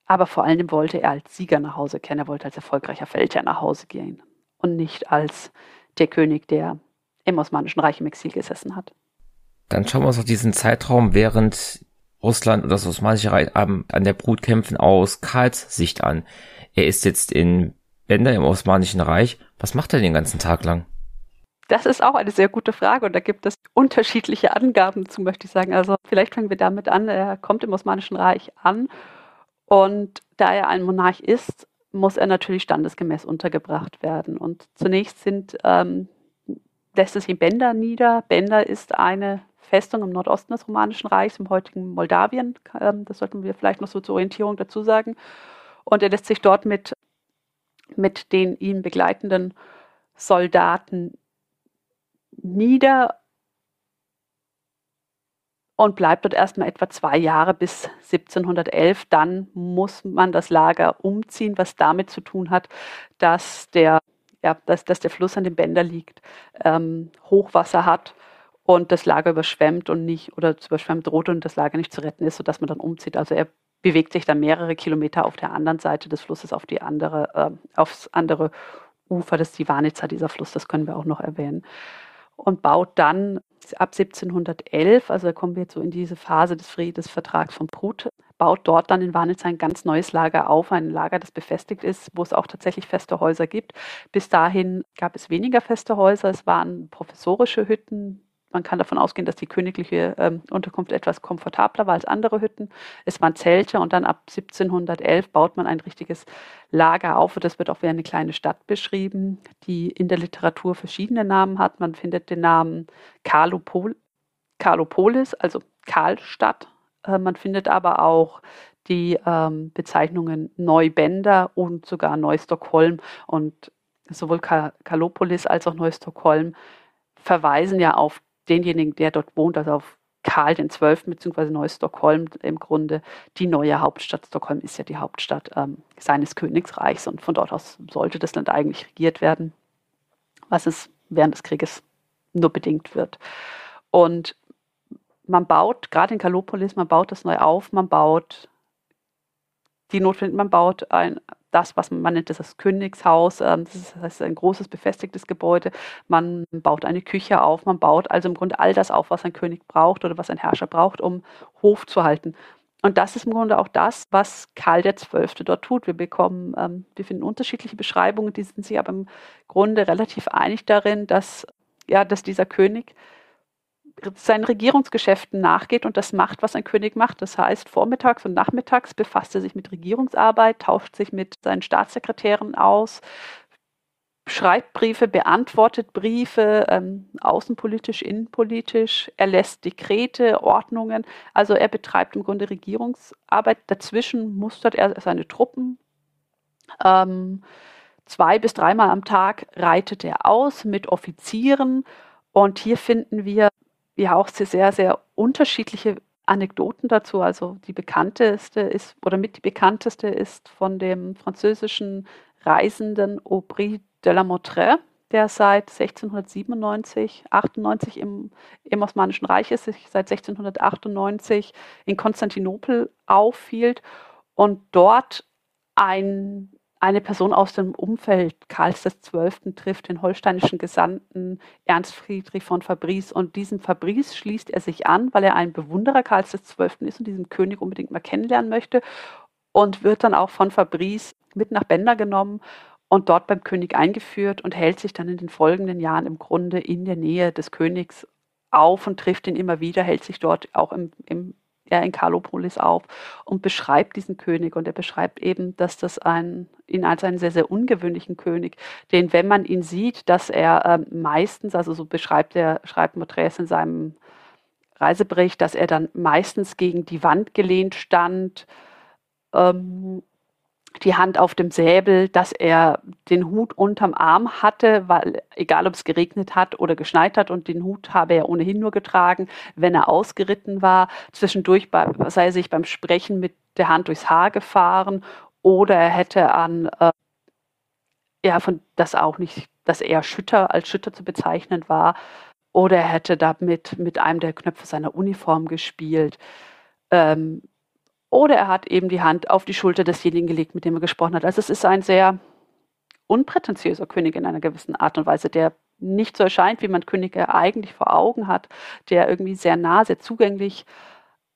Aber vor allem wollte er als Sieger nach Hause kehren. Er wollte als erfolgreicher Feldherr nach Hause gehen und nicht als der König, der im Osmanischen Reich im Exil gesessen hat. Dann schauen wir uns noch diesen Zeitraum während Russland und das Osmanische Reich an der Brut kämpfen aus Karls Sicht an. Er ist jetzt in Bender im Osmanischen Reich. Was macht er den ganzen Tag lang? Das ist auch eine sehr gute Frage und da gibt es unterschiedliche Angaben zu, möchte ich sagen. Also vielleicht fangen wir damit an. Er kommt im Osmanischen Reich an und da er ein Monarch ist, muss er natürlich standesgemäß untergebracht werden. Und zunächst sind, ähm, lässt es ihn Bender nieder. Bender ist eine Festung im Nordosten des Romanischen Reichs, im heutigen Moldawien. Ähm, das sollten wir vielleicht noch so zur Orientierung dazu sagen. Und er lässt sich dort mit, mit den ihn begleitenden Soldaten nieder und bleibt dort erstmal etwa zwei Jahre bis 1711. Dann muss man das Lager umziehen, was damit zu tun hat, dass der, ja, dass, dass der Fluss an dem Bänder liegt, ähm, Hochwasser hat und das Lager überschwemmt und nicht oder überschwemmt droht und das Lager nicht zu retten ist, sodass man dann umzieht. Also er bewegt sich dann mehrere Kilometer auf der anderen Seite des Flusses auf die andere, äh, aufs andere Ufer des Divanica, dieser Fluss, das können wir auch noch erwähnen und baut dann ab 1711, also da kommen wir jetzt so in diese Phase des Friedensvertrags von Prut, baut dort dann in Warnitz ein ganz neues Lager auf, ein Lager, das befestigt ist, wo es auch tatsächlich feste Häuser gibt. Bis dahin gab es weniger feste Häuser, es waren professorische Hütten, man kann davon ausgehen, dass die königliche ähm, Unterkunft etwas komfortabler war als andere Hütten. Es waren Zelte und dann ab 1711 baut man ein richtiges Lager auf. Und das wird auch wie eine kleine Stadt beschrieben, die in der Literatur verschiedene Namen hat. Man findet den Namen Karlopol Karlopolis, also Karlstadt. Äh, man findet aber auch die ähm, Bezeichnungen Neubender und sogar Neustockholm. Und sowohl Karlopolis als auch Neustockholm verweisen ja auf denjenigen, der dort wohnt, also auf Karl XII. bzw. Neustockholm im Grunde die neue Hauptstadt. Stockholm ist ja die Hauptstadt ähm, seines Königsreichs und von dort aus sollte das Land eigentlich regiert werden, was es während des Krieges nur bedingt wird. Und man baut, gerade in Kalopolis, man baut das neu auf, man baut die notwendig, man baut ein, das, was man, nennt das, das Königshaus. Ähm, das ist ein großes befestigtes Gebäude. Man baut eine Küche auf, man baut also im Grunde all das auf, was ein König braucht oder was ein Herrscher braucht, um Hof zu halten. Und das ist im Grunde auch das, was Karl XII. dort tut. Wir bekommen, ähm, wir finden unterschiedliche Beschreibungen, die sind sich aber im Grunde relativ einig darin, dass, ja, dass dieser König seinen Regierungsgeschäften nachgeht und das macht, was ein König macht. Das heißt, vormittags und nachmittags befasst er sich mit Regierungsarbeit, tauscht sich mit seinen Staatssekretären aus, schreibt Briefe, beantwortet Briefe, ähm, außenpolitisch, innenpolitisch, er lässt Dekrete, Ordnungen. Also er betreibt im Grunde Regierungsarbeit. Dazwischen mustert er seine Truppen. Ähm, zwei bis dreimal am Tag reitet er aus mit Offizieren. Und hier finden wir ja auch sehr, sehr unterschiedliche Anekdoten dazu. Also die bekannteste ist, oder mit die bekannteste ist von dem französischen Reisenden Aubry de la Motre, der seit 1697, 98 im, im Osmanischen Reich ist, sich seit 1698 in Konstantinopel aufhielt und dort ein eine Person aus dem Umfeld Karls XII. trifft den holsteinischen Gesandten Ernst Friedrich von Fabrice und diesem Fabrice schließt er sich an, weil er ein Bewunderer Karls XII. ist und diesen König unbedingt mal kennenlernen möchte und wird dann auch von Fabrice mit nach Bender genommen und dort beim König eingeführt und hält sich dann in den folgenden Jahren im Grunde in der Nähe des Königs auf und trifft ihn immer wieder, hält sich dort auch im, im er in Kalopolis auf und beschreibt diesen König. Und er beschreibt eben, dass das ein, ihn als einen sehr, sehr ungewöhnlichen König, den, wenn man ihn sieht, dass er äh, meistens, also so beschreibt er, schreibt Motres in seinem Reisebericht, dass er dann meistens gegen die Wand gelehnt stand, ähm, die Hand auf dem Säbel, dass er den Hut unterm Arm hatte, weil egal ob es geregnet hat oder geschneit hat und den Hut habe er ohnehin nur getragen, wenn er ausgeritten war. Zwischendurch sei er sich beim Sprechen mit der Hand durchs Haar gefahren oder er hätte an äh, ja von das auch nicht, dass er Schütter als Schütter zu bezeichnen war oder er hätte damit mit einem der Knöpfe seiner Uniform gespielt. Ähm, oder er hat eben die Hand auf die Schulter desjenigen gelegt, mit dem er gesprochen hat. Also es ist ein sehr unprätentiöser König in einer gewissen Art und Weise, der nicht so erscheint, wie man Könige eigentlich vor Augen hat, der irgendwie sehr nah, sehr zugänglich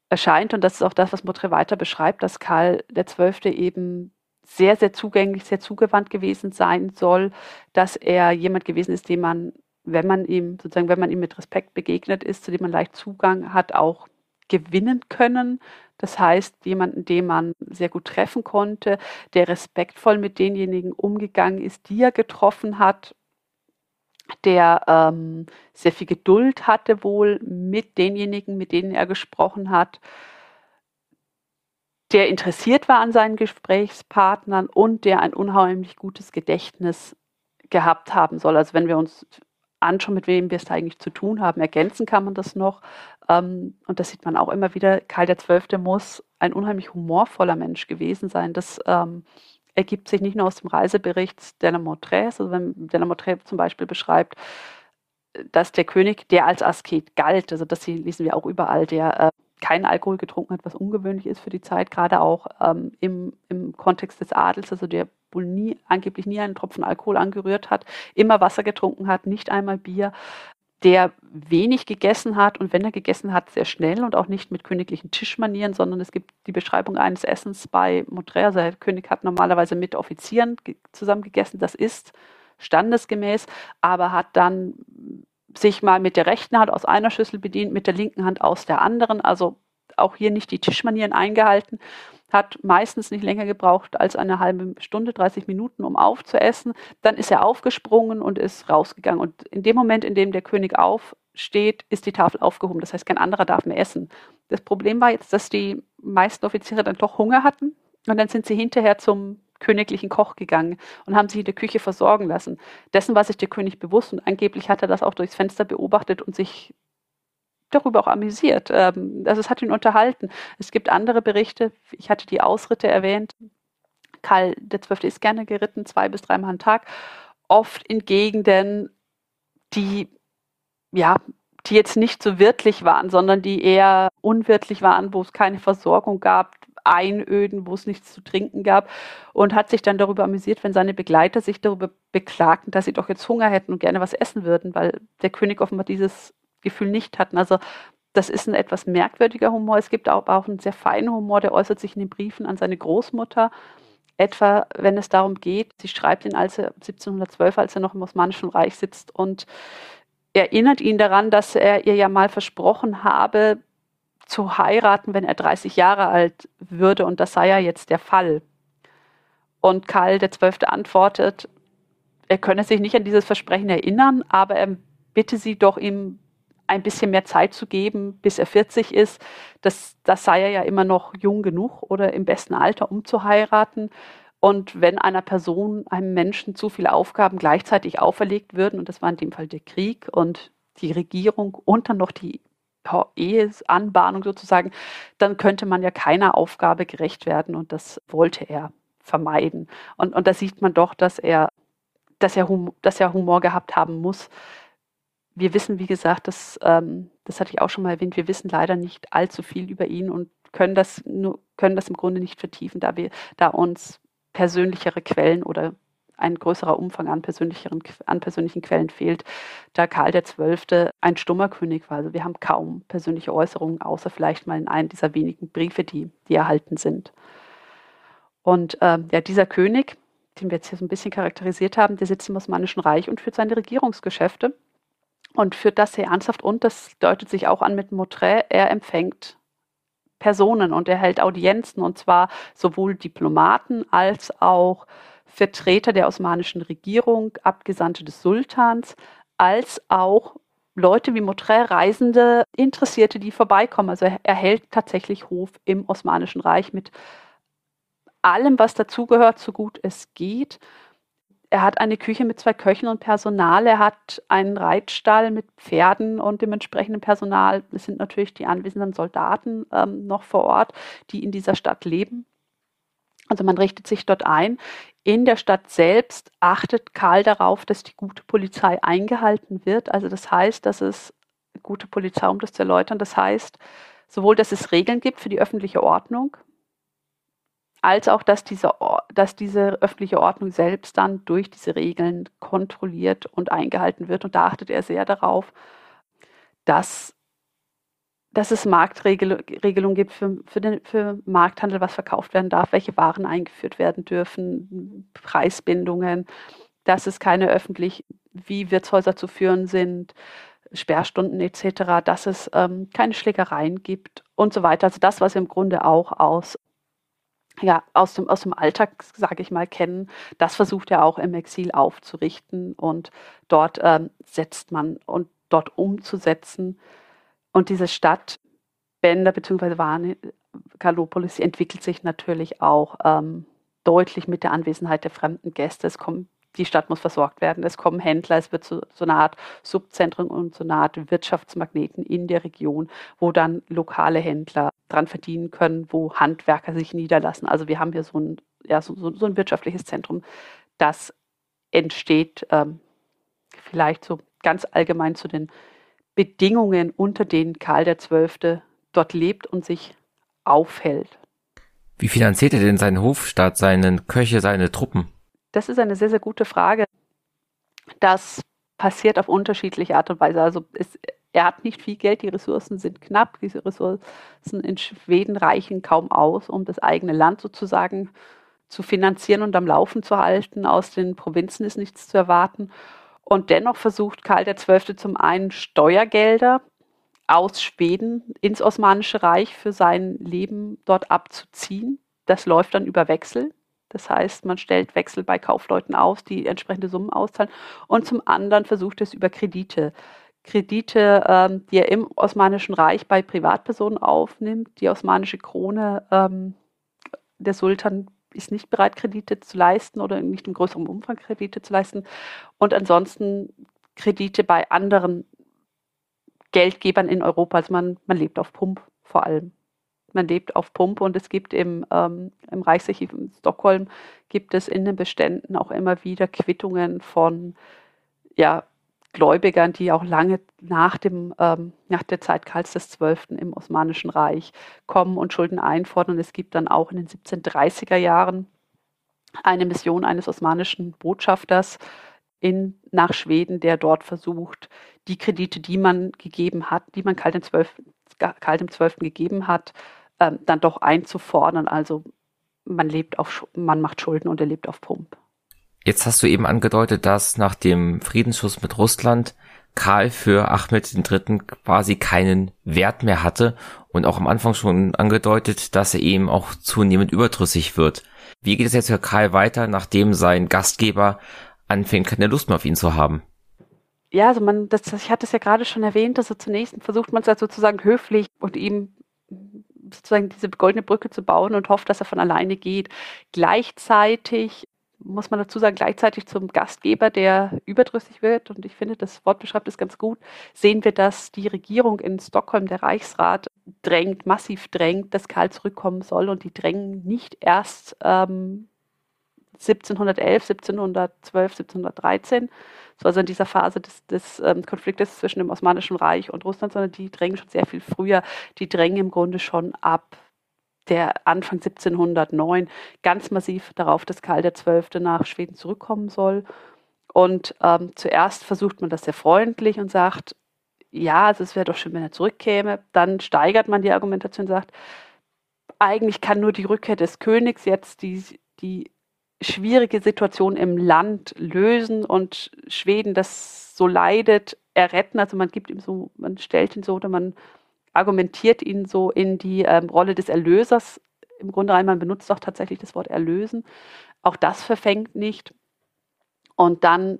erscheint. Und das ist auch das, was Motre weiter beschreibt, dass Karl XII. eben sehr, sehr zugänglich, sehr zugewandt gewesen sein soll, dass er jemand gewesen ist, dem man, wenn man ihm, sozusagen, wenn man ihm mit Respekt begegnet ist, zu dem man leicht Zugang hat, auch gewinnen können. Das heißt, jemanden, den man sehr gut treffen konnte, der respektvoll mit denjenigen umgegangen ist, die er getroffen hat, der ähm, sehr viel Geduld hatte wohl mit denjenigen, mit denen er gesprochen hat, der interessiert war an seinen Gesprächspartnern und der ein unheimlich gutes Gedächtnis gehabt haben soll. Also wenn wir uns anschauen, mit wem wir es eigentlich zu tun haben, ergänzen kann man das noch. Ähm, und das sieht man auch immer wieder. Karl XII. muss ein unheimlich humorvoller Mensch gewesen sein. Das ähm, ergibt sich nicht nur aus dem Reisebericht de la Montrese, also wenn de la Montrese zum Beispiel beschreibt, dass der König, der als Asket galt, also das lesen wir auch überall, der äh, keinen Alkohol getrunken hat, was ungewöhnlich ist für die Zeit, gerade auch ähm, im, im Kontext des Adels, also der wohl nie, angeblich nie einen Tropfen Alkohol angerührt hat, immer Wasser getrunken hat, nicht einmal Bier, der wenig gegessen hat und wenn er gegessen hat, sehr schnell und auch nicht mit königlichen Tischmanieren, sondern es gibt die Beschreibung eines Essens bei Montreux. Also der König hat normalerweise mit Offizieren zusammen gegessen, das ist standesgemäß, aber hat dann sich mal mit der rechten Hand aus einer Schüssel bedient, mit der linken Hand aus der anderen, also auch hier nicht die Tischmanieren eingehalten, hat meistens nicht länger gebraucht als eine halbe Stunde, 30 Minuten, um aufzuessen. Dann ist er aufgesprungen und ist rausgegangen. Und in dem Moment, in dem der König aufsteht, ist die Tafel aufgehoben. Das heißt, kein anderer darf mehr essen. Das Problem war jetzt, dass die meisten Offiziere dann doch Hunger hatten und dann sind sie hinterher zum königlichen Koch gegangen und haben sich in der Küche versorgen lassen. Dessen war sich der König bewusst und angeblich hat er das auch durchs Fenster beobachtet und sich darüber auch amüsiert. Ähm, also es hat ihn unterhalten. Es gibt andere Berichte, ich hatte die Ausritte erwähnt. Karl XII. ist gerne geritten, zwei bis dreimal am Tag, oft in Gegenden, die ja, die jetzt nicht so wirtlich waren, sondern die eher unwirtlich waren, wo es keine Versorgung gab, Einöden, wo es nichts zu trinken gab und hat sich dann darüber amüsiert, wenn seine Begleiter sich darüber beklagten, dass sie doch jetzt Hunger hätten und gerne was essen würden, weil der König offenbar dieses Gefühl nicht hatten. Also das ist ein etwas merkwürdiger Humor. Es gibt auch, auch einen sehr feinen Humor, der äußert sich in den Briefen an seine Großmutter. Etwa, wenn es darum geht, sie schreibt ihn als er 1712, als er noch im Osmanischen Reich sitzt und erinnert ihn daran, dass er ihr ja mal versprochen habe, zu heiraten, wenn er 30 Jahre alt würde und das sei ja jetzt der Fall. Und Karl XII. antwortet, er könne sich nicht an dieses Versprechen erinnern, aber er bitte sie doch, ihm ein bisschen mehr Zeit zu geben, bis er 40 ist. Das, das sei er ja immer noch jung genug oder im besten Alter, um zu heiraten. Und wenn einer Person, einem Menschen zu viele Aufgaben gleichzeitig auferlegt würden, und das war in dem Fall der Krieg und die Regierung und dann noch die Eheanbahnung sozusagen, dann könnte man ja keiner Aufgabe gerecht werden und das wollte er vermeiden. Und, und da sieht man doch, dass er, dass er, Humor, dass er Humor gehabt haben muss. Wir wissen, wie gesagt, das, ähm, das hatte ich auch schon mal erwähnt, wir wissen leider nicht allzu viel über ihn und können das, nur, können das im Grunde nicht vertiefen, da, wir, da uns persönlichere Quellen oder ein größerer Umfang an, persönlicheren, an persönlichen Quellen fehlt, da Karl XII. ein stummer König war. Also wir haben kaum persönliche Äußerungen, außer vielleicht mal in einem dieser wenigen Briefe, die, die erhalten sind. Und äh, ja, dieser König, den wir jetzt hier so ein bisschen charakterisiert haben, der sitzt im Osmanischen Reich und führt seine Regierungsgeschäfte und führt das sehr ernsthaft und das deutet sich auch an mit Motre, er empfängt Personen und er hält Audienzen und zwar sowohl Diplomaten als auch Vertreter der osmanischen Regierung, Abgesandte des Sultans, als auch Leute wie Motre, Reisende, Interessierte, die vorbeikommen. Also er hält tatsächlich Hof im Osmanischen Reich mit allem, was dazugehört, so gut es geht. Er hat eine Küche mit zwei Köchen und Personal. Er hat einen Reitstall mit Pferden und dem entsprechenden Personal. Es sind natürlich die anwesenden Soldaten ähm, noch vor Ort, die in dieser Stadt leben. Also man richtet sich dort ein. In der Stadt selbst achtet Karl darauf, dass die gute Polizei eingehalten wird. Also das heißt, dass es gute Polizei, um das zu erläutern, das heißt sowohl, dass es Regeln gibt für die öffentliche Ordnung, als auch, dass diese, dass diese öffentliche Ordnung selbst dann durch diese Regeln kontrolliert und eingehalten wird. Und da achtet er sehr darauf, dass, dass es Marktregelungen gibt für, für den für Markthandel, was verkauft werden darf, welche Waren eingeführt werden dürfen, Preisbindungen, dass es keine öffentlich, wie Wirtshäuser zu führen sind, Sperrstunden etc., dass es ähm, keine Schlägereien gibt und so weiter. Also das, was im Grunde auch aus ja, aus dem, aus dem Alltag, sage ich mal, kennen. Das versucht er auch im Exil aufzurichten und dort ähm, setzt man und dort umzusetzen. Und diese Stadt Bender bzw. Kalopolis entwickelt sich natürlich auch ähm, deutlich mit der Anwesenheit der fremden Gäste. Es kommen die Stadt muss versorgt werden. Es kommen Händler, es wird so, so eine Art Subzentrum und so eine Art Wirtschaftsmagneten in der Region, wo dann lokale Händler dran verdienen können, wo Handwerker sich niederlassen. Also wir haben hier so ein, ja, so, so, so ein wirtschaftliches Zentrum, das entsteht ähm, vielleicht so ganz allgemein zu den Bedingungen, unter denen Karl XII. dort lebt und sich aufhält. Wie finanziert er denn seinen Hofstaat, seinen Köche, seine Truppen? Das ist eine sehr, sehr gute Frage. Das passiert auf unterschiedliche Art und Weise. Also es, er hat nicht viel Geld, die Ressourcen sind knapp. Diese Ressourcen in Schweden reichen kaum aus, um das eigene Land sozusagen zu finanzieren und am Laufen zu halten. Aus den Provinzen ist nichts zu erwarten. Und dennoch versucht Karl XII. zum einen Steuergelder aus Schweden ins Osmanische Reich für sein Leben dort abzuziehen. Das läuft dann über Wechsel. Das heißt, man stellt Wechsel bei Kaufleuten aus, die entsprechende Summen auszahlen. Und zum anderen versucht es über Kredite. Kredite, ähm, die er im Osmanischen Reich bei Privatpersonen aufnimmt. Die osmanische Krone, ähm, der Sultan ist nicht bereit, Kredite zu leisten oder nicht im größeren Umfang Kredite zu leisten. Und ansonsten Kredite bei anderen Geldgebern in Europa. Also man, man lebt auf Pump vor allem man lebt auf Pumpe und es gibt im, ähm, im Reichsarchiv in Stockholm gibt es in den Beständen auch immer wieder Quittungen von ja, Gläubigern, die auch lange nach, dem, ähm, nach der Zeit Karls XII. im Osmanischen Reich kommen und Schulden einfordern. Es gibt dann auch in den 1730er Jahren eine Mission eines osmanischen Botschafters in, nach Schweden, der dort versucht, die Kredite, die man gegeben hat, die man Karl XII. Karl XII. gegeben hat, ähm, dann doch einzufordern. Also man lebt auf, man macht Schulden und er lebt auf Pump. Jetzt hast du eben angedeutet, dass nach dem Friedensschluss mit Russland Karl für Ahmed III. quasi keinen Wert mehr hatte und auch am Anfang schon angedeutet, dass er eben auch zunehmend überdrüssig wird. Wie geht es jetzt für Karl weiter, nachdem sein Gastgeber anfängt, keine Lust mehr auf ihn zu haben? Ja, also man, das, ich hatte es ja gerade schon erwähnt, dass er zunächst versucht man es halt sozusagen höflich und ihm sozusagen diese goldene Brücke zu bauen und hofft, dass er von alleine geht. Gleichzeitig muss man dazu sagen, gleichzeitig zum Gastgeber, der überdrüssig wird, und ich finde, das Wort beschreibt es ganz gut, sehen wir, dass die Regierung in Stockholm, der Reichsrat, drängt, massiv drängt, dass Karl zurückkommen soll. Und die drängen nicht erst ähm, 1711, 1712, 1713, also in dieser Phase des, des ähm, Konfliktes zwischen dem Osmanischen Reich und Russland, sondern die drängen schon sehr viel früher. Die drängen im Grunde schon ab der Anfang 1709 ganz massiv darauf, dass Karl XII. nach Schweden zurückkommen soll. Und ähm, zuerst versucht man das sehr freundlich und sagt, ja, also es wäre doch schön, wenn er zurückkäme. Dann steigert man die Argumentation und sagt, eigentlich kann nur die Rückkehr des Königs jetzt die, die schwierige Situation im Land lösen und Schweden, das so leidet, erretten. Also man gibt ihm so, man stellt ihn so oder man argumentiert ihn so in die ähm, Rolle des Erlösers. Im Grunde einmal benutzt auch tatsächlich das Wort erlösen. Auch das verfängt nicht. Und dann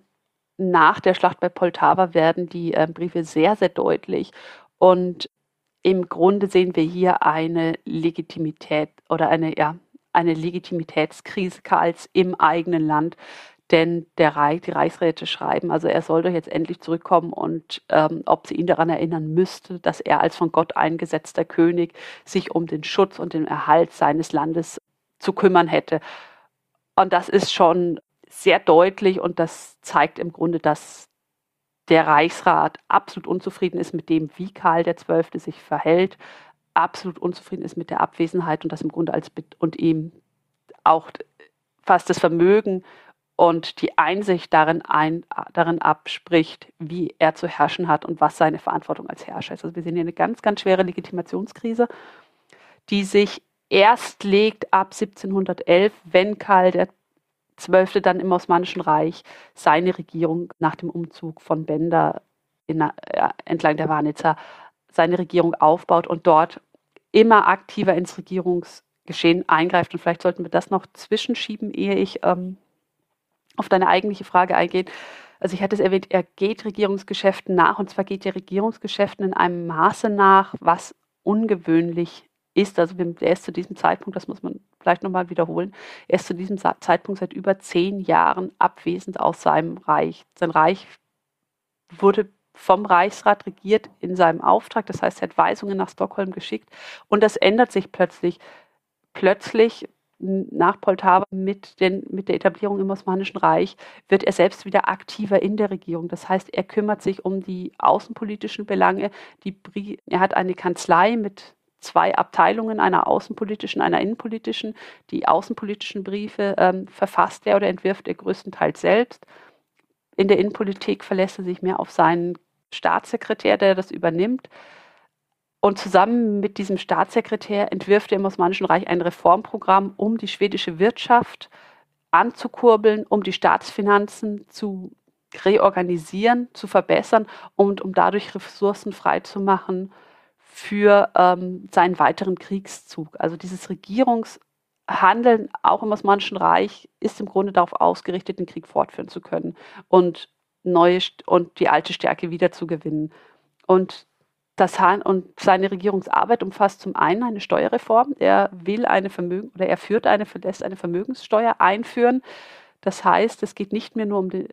nach der Schlacht bei Poltava werden die äh, Briefe sehr, sehr deutlich. Und im Grunde sehen wir hier eine Legitimität oder eine, ja, eine Legitimitätskrise Karls im eigenen Land. Denn der Reich, die Reichsräte schreiben, also er soll doch jetzt endlich zurückkommen und ähm, ob sie ihn daran erinnern müsste, dass er als von Gott eingesetzter König sich um den Schutz und den Erhalt seines Landes zu kümmern hätte. Und das ist schon sehr deutlich und das zeigt im Grunde, dass der Reichsrat absolut unzufrieden ist mit dem, wie Karl XII. sich verhält absolut unzufrieden ist mit der Abwesenheit und das im Grunde als und ihm auch fast das Vermögen und die Einsicht darin, ein, darin abspricht, wie er zu herrschen hat und was seine Verantwortung als Herrscher ist. Also wir sehen hier eine ganz, ganz schwere Legitimationskrise, die sich erst legt ab 1711, wenn Karl der Zwölfte dann im Osmanischen Reich seine Regierung nach dem Umzug von Bender in, äh, entlang der Warnitzer seine Regierung aufbaut und dort immer aktiver ins Regierungsgeschehen eingreift. Und vielleicht sollten wir das noch zwischenschieben, ehe ich ähm, auf deine eigentliche Frage eingehen. Also ich hatte es erwähnt, er geht Regierungsgeschäften nach und zwar geht er Regierungsgeschäften in einem Maße nach, was ungewöhnlich ist. Also er ist zu diesem Zeitpunkt, das muss man vielleicht nochmal wiederholen, er ist zu diesem Zeitpunkt seit über zehn Jahren abwesend aus seinem Reich. Sein Reich wurde vom Reichsrat regiert in seinem Auftrag, das heißt, er hat Weisungen nach Stockholm geschickt und das ändert sich plötzlich. Plötzlich nach Poltava mit, den, mit der Etablierung im Osmanischen Reich wird er selbst wieder aktiver in der Regierung. Das heißt, er kümmert sich um die außenpolitischen Belange. Die, er hat eine Kanzlei mit zwei Abteilungen, einer außenpolitischen, einer innenpolitischen. Die außenpolitischen Briefe ähm, verfasst er oder entwirft er größtenteils selbst. In der Innenpolitik verlässt er sich mehr auf seinen Staatssekretär, der das übernimmt. Und zusammen mit diesem Staatssekretär entwirft er im Osmanischen Reich ein Reformprogramm, um die schwedische Wirtschaft anzukurbeln, um die Staatsfinanzen zu reorganisieren, zu verbessern und um dadurch Ressourcen freizumachen für ähm, seinen weiteren Kriegszug. Also dieses Regierungshandeln auch im Osmanischen Reich ist im Grunde darauf ausgerichtet, den Krieg fortführen zu können und neue und die alte Stärke wiederzugewinnen. Und das Han und seine Regierungsarbeit umfasst zum einen eine Steuerreform. Er will eine Vermögen oder er führt eine, lässt eine Vermögenssteuer einführen. Das heißt, es geht nicht mehr nur um die,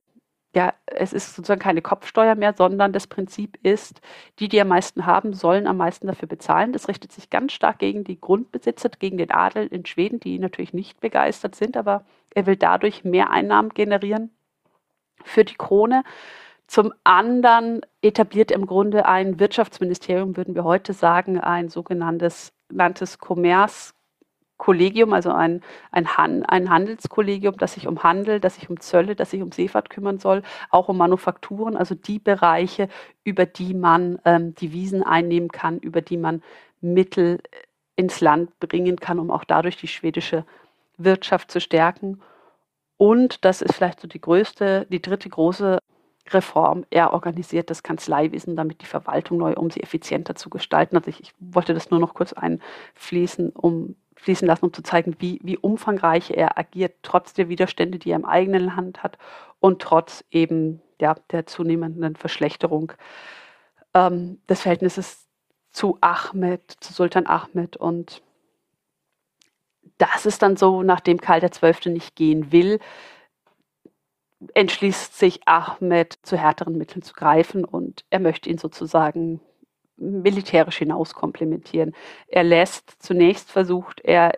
ja, es ist sozusagen keine Kopfsteuer mehr, sondern das Prinzip ist, die, die am meisten haben, sollen am meisten dafür bezahlen. Das richtet sich ganz stark gegen die Grundbesitzer, gegen den Adel in Schweden, die natürlich nicht begeistert sind, aber er will dadurch mehr Einnahmen generieren für die Krone. Zum anderen etabliert im Grunde ein Wirtschaftsministerium, würden wir heute sagen, ein sogenanntes nanntes Kommerzkollegium, also ein, ein, Han, ein Handelskollegium, das sich um Handel, das sich um Zölle, das sich um Seefahrt kümmern soll, auch um Manufakturen, also die Bereiche, über die man ähm, Devisen einnehmen kann, über die man Mittel ins Land bringen kann, um auch dadurch die schwedische Wirtschaft zu stärken. Und das ist vielleicht so die größte, die dritte große Reform. Er organisiert das Kanzleiwesen, damit die Verwaltung neu, um sie effizienter zu gestalten. Also ich, ich wollte das nur noch kurz einfließen, um fließen lassen, um zu zeigen, wie, wie umfangreich er agiert, trotz der Widerstände, die er im eigenen Land hat und trotz eben ja, der zunehmenden Verschlechterung ähm, des Verhältnisses zu Ahmed, zu Sultan Ahmed. Und das ist dann so, nachdem Karl XII. nicht gehen will, entschließt sich Ahmed, zu härteren Mitteln zu greifen und er möchte ihn sozusagen militärisch hinaus komplementieren. Er lässt zunächst versucht er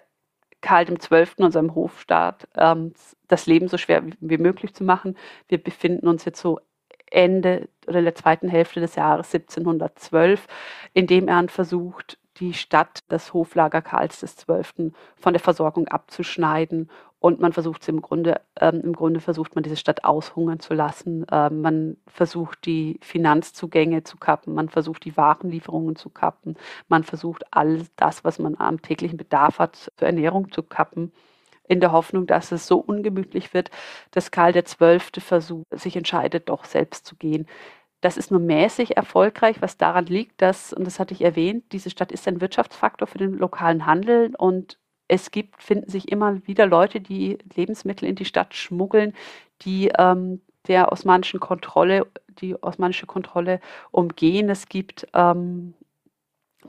Karl XII. und seinem Hofstaat ähm, das Leben so schwer wie möglich zu machen. Wir befinden uns jetzt so Ende oder in der zweiten Hälfte des Jahres 1712, indem er versucht, die Stadt, das Hoflager Karls XII. von der Versorgung abzuschneiden und man versucht im Grunde, ähm, im Grunde versucht man diese Stadt aushungern zu lassen. Ähm, man versucht die Finanzzugänge zu kappen, man versucht die Warenlieferungen zu kappen, man versucht all das, was man am täglichen Bedarf hat, zur Ernährung zu kappen in der Hoffnung, dass es so ungemütlich wird, dass Karl XII. Versuch, sich entscheidet, doch selbst zu gehen. Das ist nur mäßig erfolgreich, was daran liegt, dass, und das hatte ich erwähnt, diese Stadt ist ein Wirtschaftsfaktor für den lokalen Handel und es gibt, finden sich immer wieder Leute, die Lebensmittel in die Stadt schmuggeln, die ähm, der osmanischen Kontrolle, die osmanische Kontrolle umgehen. Es gibt ähm,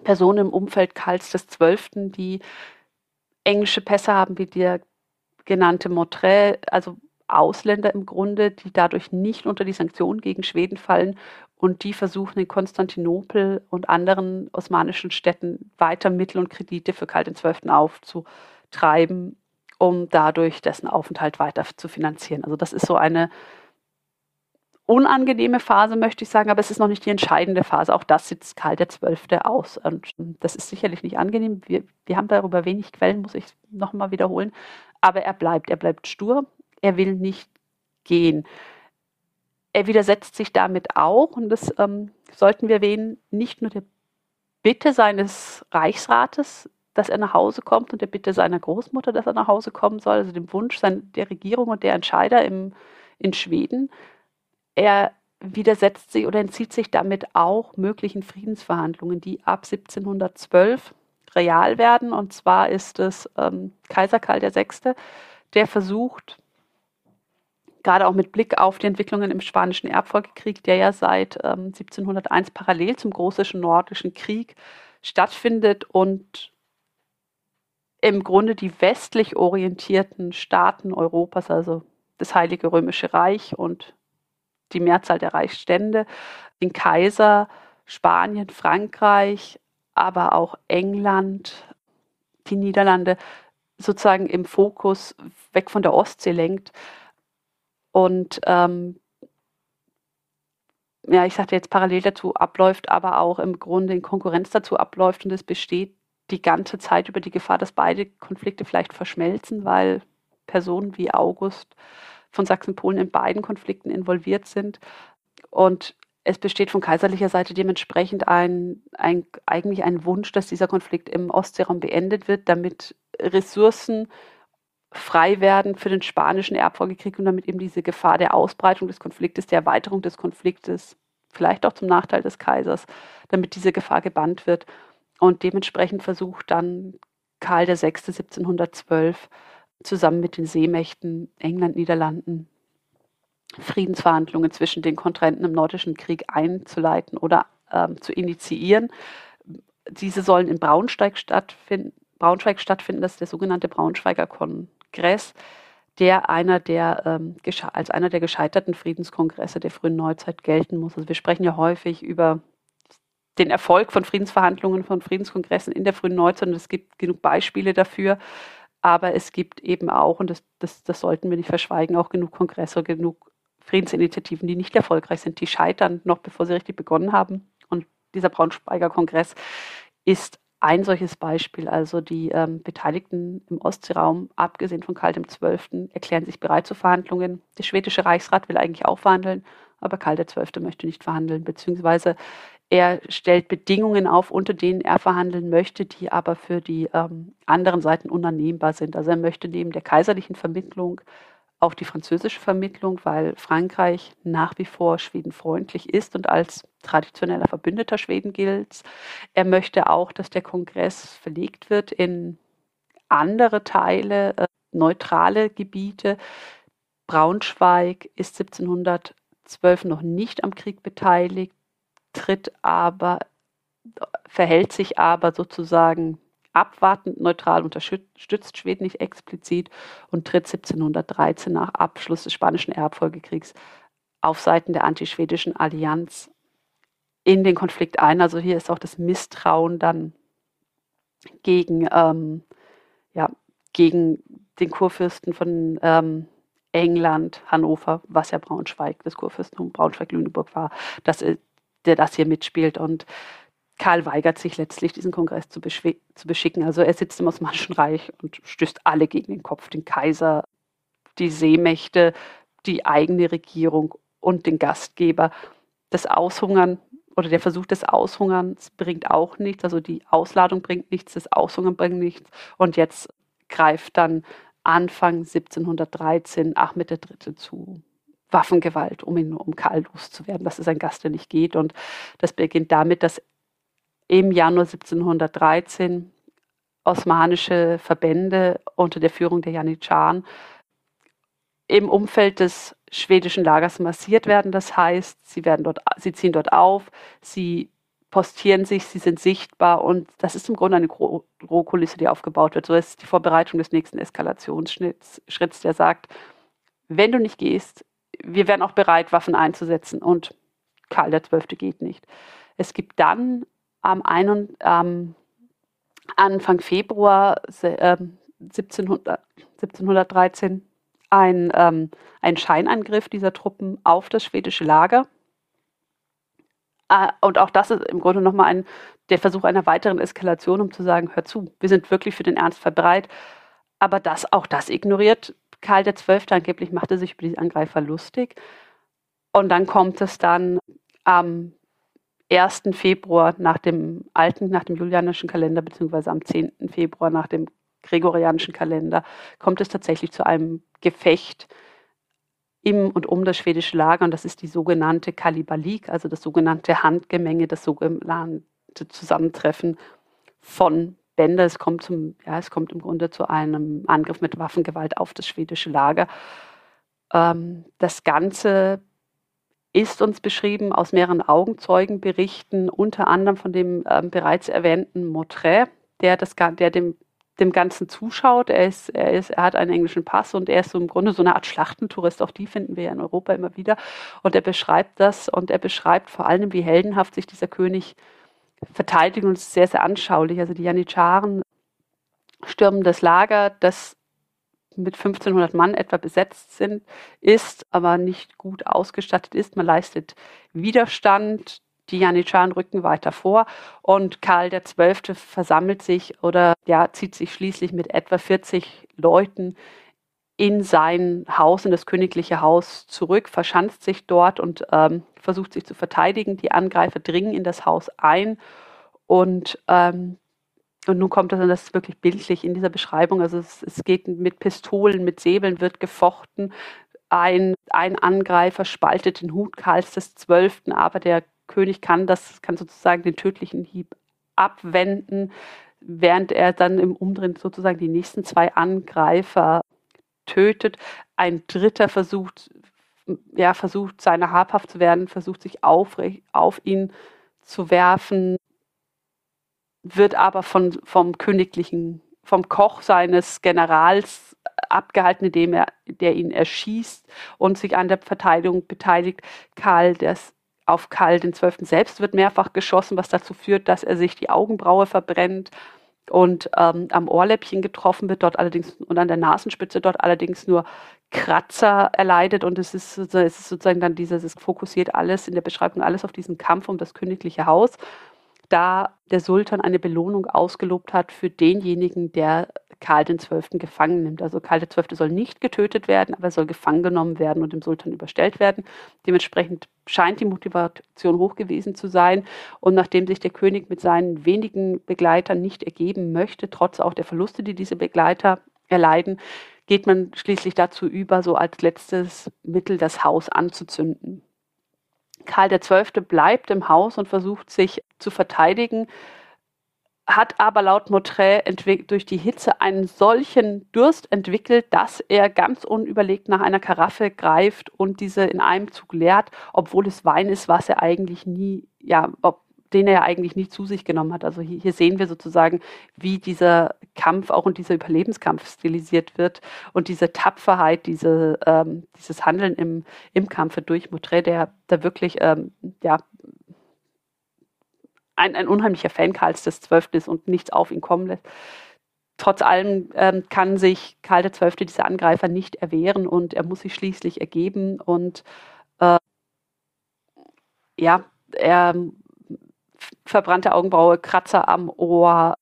Personen im Umfeld Karls XII., die englische Pässe haben, wie der genannte Motre, also Ausländer im Grunde, die dadurch nicht unter die Sanktionen gegen Schweden fallen und die versuchen in Konstantinopel und anderen osmanischen Städten weiter Mittel und Kredite für Karl XII. aufzutreiben, um dadurch dessen Aufenthalt weiter zu finanzieren. Also das ist so eine unangenehme Phase, möchte ich sagen, aber es ist noch nicht die entscheidende Phase. Auch das sitzt Karl XII. aus. Und das ist sicherlich nicht angenehm. Wir, wir haben darüber wenig Quellen, muss ich nochmal wiederholen. Aber er bleibt, er bleibt stur, er will nicht gehen. Er widersetzt sich damit auch, und das ähm, sollten wir erwähnen, nicht nur der Bitte seines Reichsrates, dass er nach Hause kommt und der Bitte seiner Großmutter, dass er nach Hause kommen soll, also dem Wunsch der Regierung und der Entscheider im, in Schweden. Er widersetzt sich oder entzieht sich damit auch möglichen Friedensverhandlungen, die ab 1712 real werden. Und zwar ist es ähm, Kaiser Karl VI., der versucht, gerade auch mit Blick auf die Entwicklungen im Spanischen Erbfolgekrieg, der ja seit ähm, 1701 parallel zum Großischen Nordischen Krieg stattfindet und im Grunde die westlich orientierten Staaten Europas, also das Heilige Römische Reich und die Mehrzahl der Reichsstände, den Kaiser, Spanien, Frankreich, aber auch England, die Niederlande sozusagen im Fokus weg von der Ostsee lenkt. Und ähm, ja, ich sagte jetzt parallel dazu abläuft, aber auch im Grunde in Konkurrenz dazu abläuft und es besteht die ganze Zeit über die Gefahr, dass beide Konflikte vielleicht verschmelzen, weil Personen wie August von Sachsen-Polen in beiden Konflikten involviert sind. Und es besteht von kaiserlicher Seite dementsprechend ein, ein, eigentlich ein Wunsch, dass dieser Konflikt im Ostseeraum beendet wird, damit Ressourcen frei werden für den spanischen Erbfolgekrieg und damit eben diese Gefahr der Ausbreitung des Konfliktes, der Erweiterung des Konfliktes, vielleicht auch zum Nachteil des Kaisers, damit diese Gefahr gebannt wird. Und dementsprechend versucht dann Karl VI. 1712 zusammen mit den Seemächten England, Niederlanden Friedensverhandlungen zwischen den Kontrahenten im Nordischen Krieg einzuleiten oder ähm, zu initiieren. Diese sollen in Braunschweig stattfinden. Braunschweig stattfinden, das ist der sogenannte Braunschweiger Kongress, der einer der ähm, als einer der gescheiterten Friedenskongresse der frühen Neuzeit gelten muss. Also wir sprechen ja häufig über den Erfolg von Friedensverhandlungen, von Friedenskongressen in der frühen Neuzeit und es gibt genug Beispiele dafür. Aber es gibt eben auch, und das, das, das sollten wir nicht verschweigen, auch genug Kongresse, genug Friedensinitiativen, die nicht erfolgreich sind, die scheitern noch bevor sie richtig begonnen haben. Und dieser Braunschweiger Kongress ist ein solches Beispiel. Also die ähm, Beteiligten im Ostseeraum, abgesehen von Karl XII., erklären sich bereit zu Verhandlungen. Der schwedische Reichsrat will eigentlich auch verhandeln, aber Karl XII. möchte nicht verhandeln, beziehungsweise er stellt Bedingungen auf, unter denen er verhandeln möchte, die aber für die ähm, anderen Seiten unannehmbar sind. Also er möchte neben der kaiserlichen Vermittlung auch die französische Vermittlung, weil Frankreich nach wie vor schwedenfreundlich ist und als traditioneller Verbündeter Schweden gilt. Er möchte auch, dass der Kongress verlegt wird in andere Teile, äh, neutrale Gebiete. Braunschweig ist 1712 noch nicht am Krieg beteiligt tritt aber, verhält sich aber sozusagen abwartend neutral, unterstützt Schweden nicht explizit und tritt 1713 nach Abschluss des Spanischen Erbfolgekriegs auf Seiten der antischwedischen Allianz in den Konflikt ein. Also hier ist auch das Misstrauen dann gegen, ähm, ja, gegen den Kurfürsten von ähm, England, Hannover, was ja Braunschweig, das Kurfürstentum Braunschweig-Lüneburg war. Das der das hier mitspielt. Und Karl weigert sich letztlich, diesen Kongress zu, zu beschicken. Also er sitzt im Osmanischen Reich und stößt alle gegen den Kopf, den Kaiser, die Seemächte, die eigene Regierung und den Gastgeber. Das Aushungern oder der Versuch des Aushungerns bringt auch nichts. Also die Ausladung bringt nichts, das Aushungern bringt nichts. Und jetzt greift dann Anfang 1713 Ahmed III. zu. Waffengewalt, um ihn um Karl loszuwerden. Das ist ein Gast, der nicht geht. Und das beginnt damit, dass im Januar 1713 osmanische Verbände unter der Führung der Janitscharen im Umfeld des schwedischen Lagers massiert werden. Das heißt, sie, werden dort, sie ziehen dort auf, sie postieren sich, sie sind sichtbar und das ist im Grunde eine Drohkulisse, die aufgebaut wird. So ist die Vorbereitung des nächsten Eskalationsschritts, der sagt, wenn du nicht gehst, wir wären auch bereit, Waffen einzusetzen. Und Karl XII. geht nicht. Es gibt dann am ein, ähm, Anfang Februar äh, 1700, 1713 ein, ähm, ein Scheinangriff dieser Truppen auf das schwedische Lager. Äh, und auch das ist im Grunde nochmal ein, der Versuch einer weiteren Eskalation, um zu sagen, hör zu, wir sind wirklich für den Ernstfall bereit, aber das, auch das ignoriert Karl XII. Angeblich machte sich über die Angreifer lustig. Und dann kommt es dann am 1. Februar nach dem alten, nach dem julianischen Kalender, beziehungsweise am 10. Februar nach dem gregorianischen Kalender, kommt es tatsächlich zu einem Gefecht im und um das schwedische Lager. Und das ist die sogenannte Kalibalik, also das sogenannte Handgemenge, das sogenannte Zusammentreffen von Bänder. Es kommt, zum, ja, es kommt im Grunde zu einem Angriff mit Waffengewalt auf das schwedische Lager. Ähm, das Ganze ist uns beschrieben aus mehreren Augenzeugenberichten, unter anderem von dem ähm, bereits erwähnten Motret, der, das, der dem, dem Ganzen zuschaut. Er, ist, er, ist, er hat einen englischen Pass und er ist so im Grunde so eine Art Schlachtentourist. Auch die finden wir ja in Europa immer wieder. Und er beschreibt das und er beschreibt vor allem, wie heldenhaft sich dieser König verteidigt und es ist sehr, sehr anschaulich. Also die Janitscharen stürmen das Lager, das mit 1500 Mann etwa besetzt sind, ist, aber nicht gut ausgestattet ist. Man leistet Widerstand. Die Janitscharen rücken weiter vor und Karl XII. versammelt sich oder ja, zieht sich schließlich mit etwa 40 Leuten in sein Haus, in das königliche Haus zurück, verschanzt sich dort und ähm, versucht sich zu verteidigen. Die Angreifer dringen in das Haus ein und ähm, und nun kommt das, und das ist wirklich bildlich in dieser Beschreibung. Also es, es geht mit Pistolen, mit Säbeln wird gefochten. Ein, ein Angreifer spaltet den Hut Karls des Zwölften, aber der König kann das, kann sozusagen den tödlichen Hieb abwenden, während er dann im Umdrehen sozusagen die nächsten zwei Angreifer tötet. Ein dritter versucht, ja, versucht, seiner habhaft zu werden, versucht sich auf, auf ihn zu werfen, wird aber von, vom königlichen, vom Koch seines Generals abgehalten, indem er, der ihn erschießt und sich an der Verteidigung beteiligt. Karl, das auf Karl den Zwölften selbst wird mehrfach geschossen, was dazu führt, dass er sich die Augenbraue verbrennt und ähm, am Ohrläppchen getroffen wird, dort allerdings und an der Nasenspitze dort allerdings nur Kratzer erleidet und es ist, es ist sozusagen dann dieses, es fokussiert alles in der Beschreibung alles auf diesen Kampf um das königliche Haus da der Sultan eine Belohnung ausgelobt hat für denjenigen, der Karl XII. gefangen nimmt. Also Karl XII. soll nicht getötet werden, aber er soll gefangen genommen werden und dem Sultan überstellt werden. Dementsprechend scheint die Motivation hoch gewesen zu sein. Und nachdem sich der König mit seinen wenigen Begleitern nicht ergeben möchte, trotz auch der Verluste, die diese Begleiter erleiden, geht man schließlich dazu über, so als letztes Mittel das Haus anzuzünden. Karl XII. bleibt im Haus und versucht sich zu verteidigen, hat aber laut Motret durch die Hitze einen solchen Durst entwickelt, dass er ganz unüberlegt nach einer Karaffe greift und diese in einem Zug leert, obwohl es Wein ist, was er eigentlich nie, ja, ob, den er eigentlich nie zu sich genommen hat. Also hier, hier, sehen wir sozusagen, wie dieser Kampf auch und dieser Überlebenskampf stilisiert wird und diese Tapferheit, diese, ähm, dieses Handeln im, im Kampfe durch Motret, der da wirklich ähm, ja, ein, ein unheimlicher Fan Karls des Zwölften ist und nichts auf ihn kommen lässt. Trotz allem ähm, kann sich Karl XII. diese Angreifer nicht erwehren und er muss sich schließlich ergeben und äh, ja, er verbrannte Augenbraue, Kratzer am Ohr,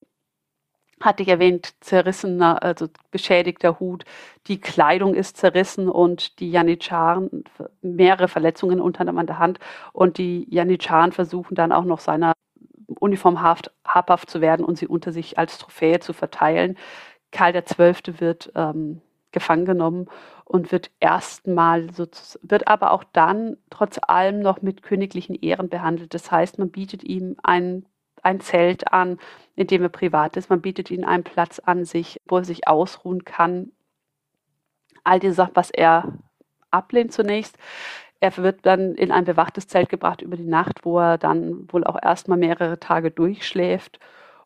hatte ich erwähnt, zerrissener, also beschädigter Hut. Die Kleidung ist zerrissen und die Janitscharen, mehrere Verletzungen unter an der Hand. Und die Janitscharen versuchen dann auch noch seiner Uniform habhaft zu werden und sie unter sich als Trophäe zu verteilen. Karl XII. wird ähm, gefangen genommen und wird erstmal wird aber auch dann trotz allem noch mit königlichen Ehren behandelt. Das heißt, man bietet ihm ein, ein Zelt an, in dem er privat ist. Man bietet ihm einen Platz an sich, wo er sich ausruhen kann. All diese Sachen, was er ablehnt zunächst. Er wird dann in ein bewachtes Zelt gebracht über die Nacht, wo er dann wohl auch erstmal mehrere Tage durchschläft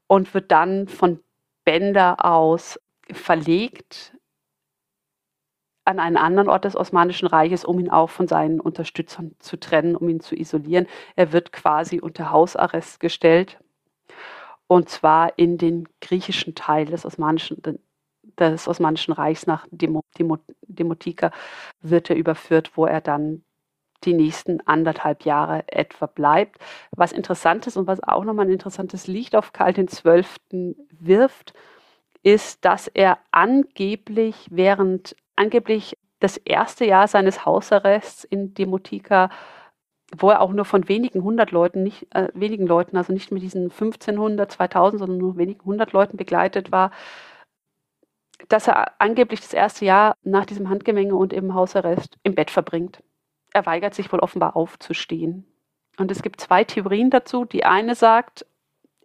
und wird dann von Bänder aus verlegt an einen anderen Ort des Osmanischen Reiches, um ihn auch von seinen Unterstützern zu trennen, um ihn zu isolieren. Er wird quasi unter Hausarrest gestellt und zwar in den griechischen Teil des Osmanischen, des Osmanischen Reichs nach Demo, Demo, Demotika wird er überführt, wo er dann die nächsten anderthalb Jahre etwa bleibt. Was interessant ist und was auch nochmal ein interessantes Licht auf Karl XII. wirft, ist, dass er angeblich während angeblich das erste Jahr seines Hausarrests in Demotika, wo er auch nur von wenigen hundert Leuten, nicht äh, wenigen Leuten, also nicht mit diesen 1500, 2000, sondern nur wenigen hundert Leuten begleitet war, dass er angeblich das erste Jahr nach diesem Handgemenge und im Hausarrest im Bett verbringt. Er weigert sich wohl offenbar aufzustehen. Und es gibt zwei Theorien dazu. Die eine sagt,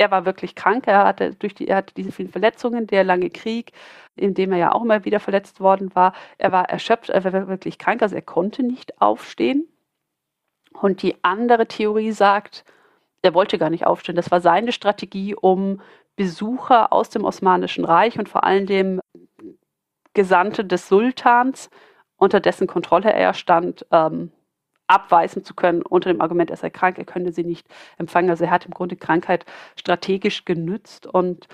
er war wirklich krank, er hatte, durch die, er hatte diese vielen Verletzungen, der lange Krieg, in dem er ja auch immer wieder verletzt worden war. Er war erschöpft, er war wirklich krank, also er konnte nicht aufstehen. Und die andere Theorie sagt, er wollte gar nicht aufstehen. Das war seine Strategie, um Besucher aus dem Osmanischen Reich und vor allem dem Gesandte des Sultans, unter dessen Kontrolle er stand, ähm, abweisen zu können, unter dem Argument, er sei krank, er könne sie nicht empfangen. Also er hat im Grunde Krankheit strategisch genützt und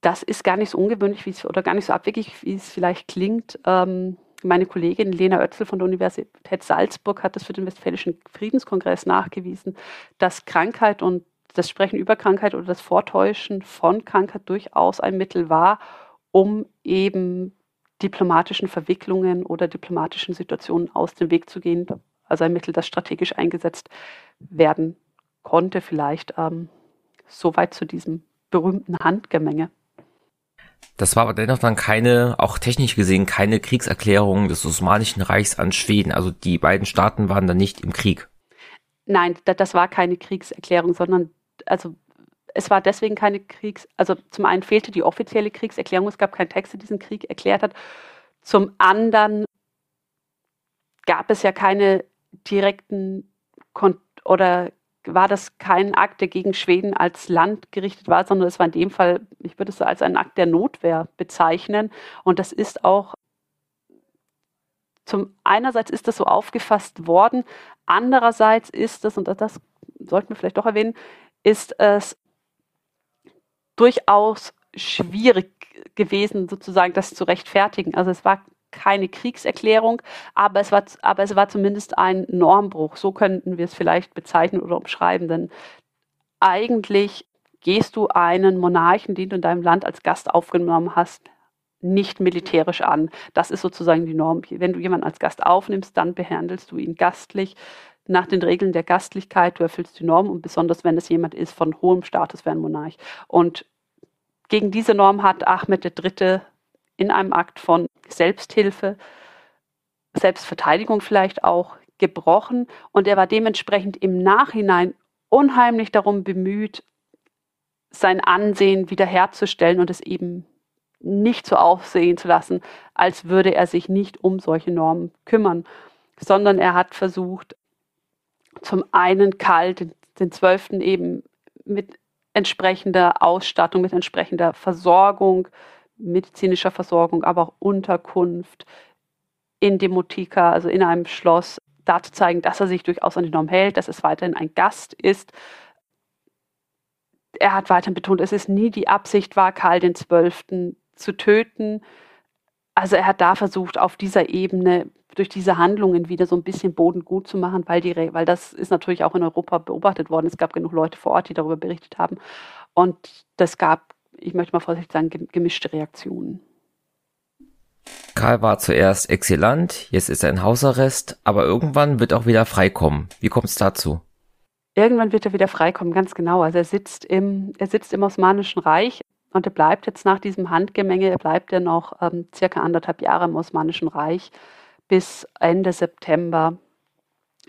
das ist gar nicht so ungewöhnlich wie es, oder gar nicht so abwegig, wie es vielleicht klingt. Ähm, meine Kollegin Lena Oetzel von der Universität Salzburg hat das für den Westfälischen Friedenskongress nachgewiesen, dass Krankheit und das Sprechen über Krankheit oder das Vortäuschen von Krankheit durchaus ein Mittel war, um eben diplomatischen Verwicklungen oder diplomatischen Situationen aus dem Weg zu gehen. Also ein Mittel, das strategisch eingesetzt werden konnte, vielleicht ähm, soweit zu diesem berühmten Handgemenge. Das war aber dennoch dann keine, auch technisch gesehen, keine Kriegserklärung des Osmanischen Reichs an Schweden. Also die beiden Staaten waren dann nicht im Krieg. Nein, das war keine Kriegserklärung, sondern also es war deswegen keine Kriegs, also zum einen fehlte die offizielle Kriegserklärung, es gab keinen Text, der diesen Krieg erklärt hat. Zum anderen gab es ja keine direkten Kon oder war das kein Akt, der gegen Schweden als Land gerichtet war, sondern es war in dem Fall, ich würde es als einen Akt der Notwehr bezeichnen. Und das ist auch zum einerseits ist das so aufgefasst worden, andererseits ist es, und das sollten wir vielleicht doch erwähnen, ist es durchaus schwierig gewesen, sozusagen das zu rechtfertigen. Also es war keine Kriegserklärung, aber es war, aber es war zumindest ein Normbruch. So könnten wir es vielleicht bezeichnen oder umschreiben, denn eigentlich gehst du einen Monarchen, den du in deinem Land als Gast aufgenommen hast, nicht militärisch an. Das ist sozusagen die Norm. Wenn du jemanden als Gast aufnimmst, dann behandelst du ihn gastlich nach den Regeln der Gastlichkeit. Du erfüllst die Norm und besonders wenn es jemand ist von hohem Status wie ein Monarch. Und gegen diese Norm hat Ahmed III. in einem Akt von Selbsthilfe, Selbstverteidigung vielleicht auch gebrochen. Und er war dementsprechend im Nachhinein unheimlich darum bemüht, sein Ansehen wiederherzustellen und es eben nicht so aussehen zu lassen, als würde er sich nicht um solche Normen kümmern, sondern er hat versucht, zum einen Karl den, den Zwölften eben mit entsprechender Ausstattung, mit entsprechender Versorgung, medizinischer Versorgung, aber auch Unterkunft in Demotika, also in einem Schloss, da zu zeigen, dass er sich durchaus an die Norm hält, dass es weiterhin ein Gast ist. Er hat weiterhin betont, es ist nie die Absicht war, Karl XII. zu töten. Also er hat da versucht, auf dieser Ebene durch diese Handlungen wieder so ein bisschen Boden gut zu machen, weil, die, weil das ist natürlich auch in Europa beobachtet worden. Es gab genug Leute vor Ort, die darüber berichtet haben. Und das gab ich möchte mal vorsichtig sagen, gemischte Reaktionen. Karl war zuerst Exilant, jetzt ist er in Hausarrest, aber irgendwann wird er auch wieder freikommen. Wie kommt es dazu? Irgendwann wird er wieder freikommen, ganz genau. Also er sitzt im, er sitzt im Osmanischen Reich und er bleibt jetzt nach diesem Handgemenge, er bleibt ja noch ähm, circa anderthalb Jahre im Osmanischen Reich bis Ende September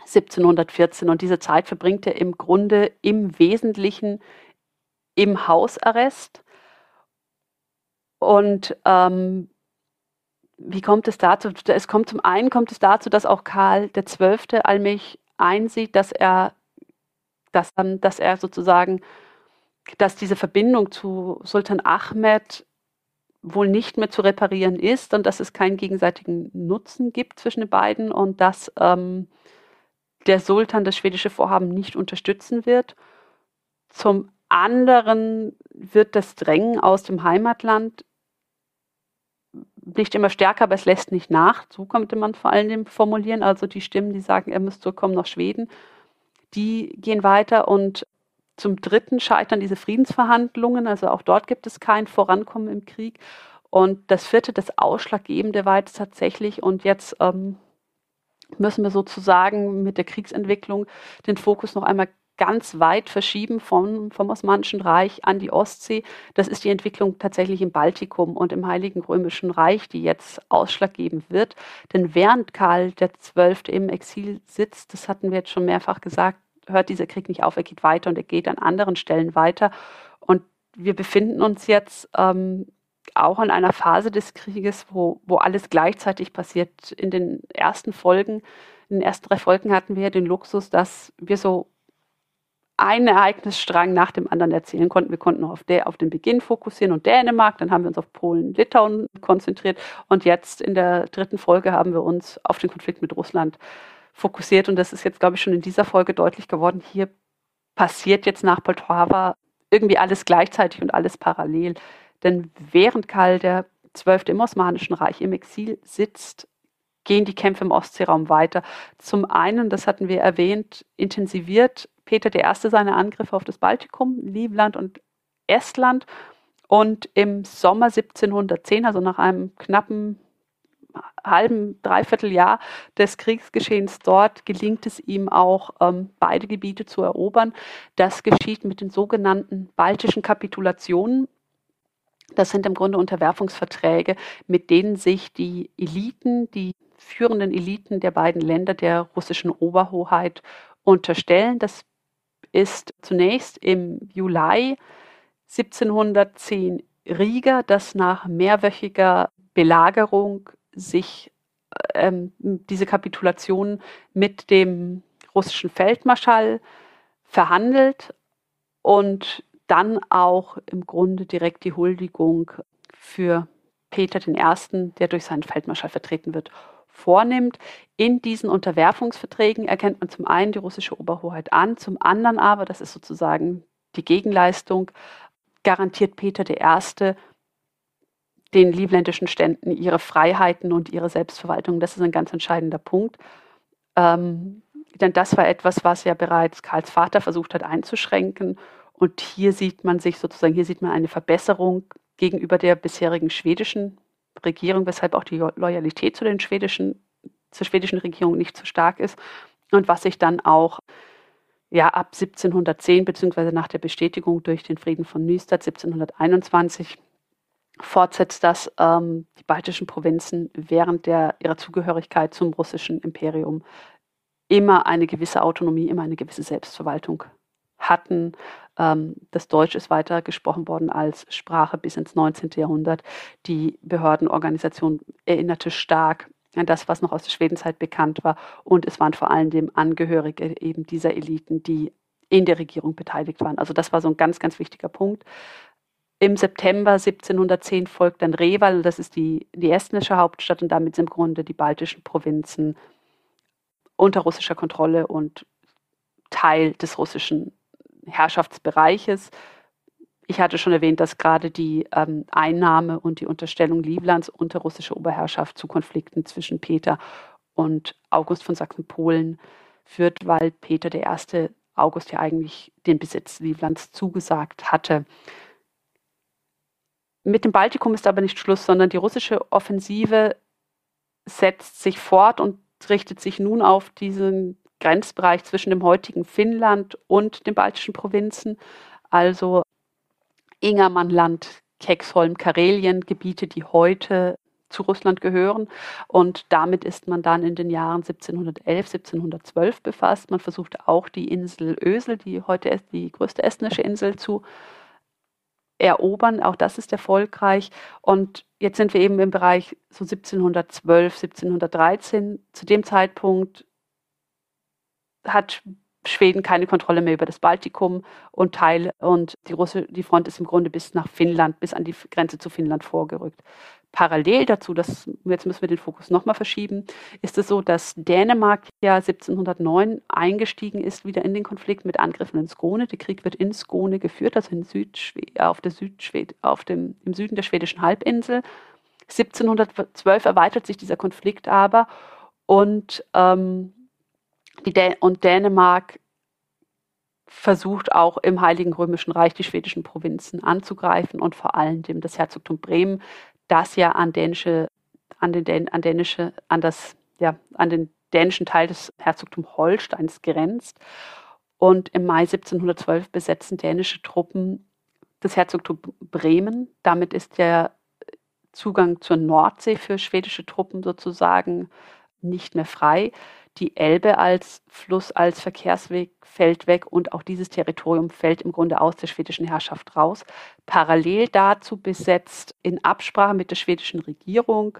1714. Und diese Zeit verbringt er im Grunde im Wesentlichen im Hausarrest. Und ähm, wie kommt es dazu? Es kommt zum einen kommt es dazu, dass auch Karl XII. allmählich einsieht, dass er, dass, dass er sozusagen, dass diese Verbindung zu Sultan Ahmed wohl nicht mehr zu reparieren ist und dass es keinen gegenseitigen Nutzen gibt zwischen den beiden und dass ähm, der Sultan das schwedische Vorhaben nicht unterstützen wird. Zum anderen wird das Drängen aus dem Heimatland nicht immer stärker, aber es lässt nicht nach. So könnte man vor allem formulieren. Also die Stimmen, die sagen, er müsste zurückkommen nach Schweden, die gehen weiter und zum dritten scheitern diese Friedensverhandlungen, also auch dort gibt es kein Vorankommen im Krieg. Und das vierte, das Ausschlaggebende war jetzt tatsächlich, und jetzt ähm, müssen wir sozusagen mit der Kriegsentwicklung den Fokus noch einmal ganz weit verschieben vom, vom Osmanischen Reich an die Ostsee. Das ist die Entwicklung tatsächlich im Baltikum und im Heiligen Römischen Reich, die jetzt ausschlaggebend wird. Denn während Karl XII. im Exil sitzt, das hatten wir jetzt schon mehrfach gesagt, hört dieser Krieg nicht auf, er geht weiter und er geht an anderen Stellen weiter. Und wir befinden uns jetzt ähm, auch in einer Phase des Krieges, wo, wo alles gleichzeitig passiert. In den ersten Folgen, in den ersten drei Folgen hatten wir den Luxus, dass wir so einen Ereignisstrang nach dem anderen erzählen konnten. Wir konnten auf, der, auf den Beginn fokussieren und Dänemark, dann haben wir uns auf Polen, Litauen konzentriert und jetzt in der dritten Folge haben wir uns auf den Konflikt mit Russland fokussiert und das ist jetzt, glaube ich, schon in dieser Folge deutlich geworden. Hier passiert jetzt nach Poltava irgendwie alles gleichzeitig und alles parallel. Denn während Karl der Zwölfte im Osmanischen Reich im Exil sitzt, gehen die Kämpfe im Ostseeraum weiter. Zum einen, das hatten wir erwähnt, intensiviert Peter I. seine Angriffe auf das Baltikum, Livland und Estland. Und im Sommer 1710, also nach einem knappen halben, dreiviertel Jahr des Kriegsgeschehens dort, gelingt es ihm auch, ähm, beide Gebiete zu erobern. Das geschieht mit den sogenannten baltischen Kapitulationen. Das sind im Grunde Unterwerfungsverträge, mit denen sich die Eliten, die führenden Eliten der beiden Länder der russischen Oberhoheit unterstellen. Das ist zunächst im Juli 1710 Riga, das nach mehrwöchiger Belagerung sich ähm, diese Kapitulation mit dem russischen Feldmarschall verhandelt und dann auch im Grunde direkt die Huldigung für Peter I., der durch seinen Feldmarschall vertreten wird, vornimmt. In diesen Unterwerfungsverträgen erkennt man zum einen die russische Oberhoheit an, zum anderen aber, das ist sozusagen die Gegenleistung, garantiert Peter I. den livländischen Ständen ihre Freiheiten und ihre Selbstverwaltung. Das ist ein ganz entscheidender Punkt. Ähm, denn das war etwas, was ja bereits Karls Vater versucht hat einzuschränken. Und hier sieht man sich sozusagen, hier sieht man eine Verbesserung gegenüber der bisherigen schwedischen Regierung, weshalb auch die Loyalität zu den schwedischen, zur schwedischen Regierung nicht so stark ist und was sich dann auch ja, ab 1710 beziehungsweise nach der Bestätigung durch den Frieden von Nystad 1721 fortsetzt, dass ähm, die baltischen Provinzen während der, ihrer Zugehörigkeit zum russischen Imperium immer eine gewisse Autonomie, immer eine gewisse Selbstverwaltung hatten. Ähm, das Deutsch ist weiter gesprochen worden als Sprache bis ins 19. Jahrhundert. Die Behördenorganisation erinnerte stark an das, was noch aus der Schwedenzeit bekannt war. Und es waren vor allem Angehörige eben dieser Eliten, die in der Regierung beteiligt waren. Also das war so ein ganz, ganz wichtiger Punkt. Im September 1710 folgt dann Reval, das ist die, die estnische Hauptstadt und damit sind im Grunde die baltischen Provinzen unter russischer Kontrolle und Teil des russischen Herrschaftsbereiches. Ich hatte schon erwähnt, dass gerade die ähm, Einnahme und die Unterstellung Livlands unter russischer Oberherrschaft zu Konflikten zwischen Peter und August von Sachsen-Polen führt, weil Peter I. August ja eigentlich den Besitz Livlands zugesagt hatte. Mit dem Baltikum ist aber nicht Schluss, sondern die russische Offensive setzt sich fort und richtet sich nun auf diesen Grenzbereich zwischen dem heutigen Finnland und den baltischen Provinzen, also Ingermannland, Kecksholm, Karelien, Gebiete, die heute zu Russland gehören. Und damit ist man dann in den Jahren 1711, 1712 befasst. Man versucht auch die Insel Ösel, die heute die größte estnische Insel, zu erobern. Auch das ist erfolgreich. Und jetzt sind wir eben im Bereich so 1712, 1713. Zu dem Zeitpunkt hat Schweden keine Kontrolle mehr über das Baltikum und Teil und die Russe, die Front ist im Grunde bis nach Finnland, bis an die Grenze zu Finnland vorgerückt. Parallel dazu, das, jetzt müssen wir den Fokus nochmal verschieben, ist es so, dass Dänemark ja 1709 eingestiegen ist wieder in den Konflikt mit Angriffen in Skåne. Der Krieg wird in Skåne geführt, also in auf der auf dem, im Süden der schwedischen Halbinsel. 1712 erweitert sich dieser Konflikt aber und ähm, und Dänemark versucht auch im Heiligen Römischen Reich die schwedischen Provinzen anzugreifen und vor allem das Herzogtum Bremen, das ja an dänische, an den an dänische, an das, ja, an den dänischen Teil des Herzogtums Holsteins grenzt. Und im Mai 1712 besetzen dänische Truppen das Herzogtum Bremen. Damit ist der Zugang zur Nordsee für schwedische Truppen sozusagen nicht mehr frei. Die Elbe als Fluss, als Verkehrsweg fällt weg und auch dieses Territorium fällt im Grunde aus der schwedischen Herrschaft raus. Parallel dazu besetzt in Absprache mit der schwedischen Regierung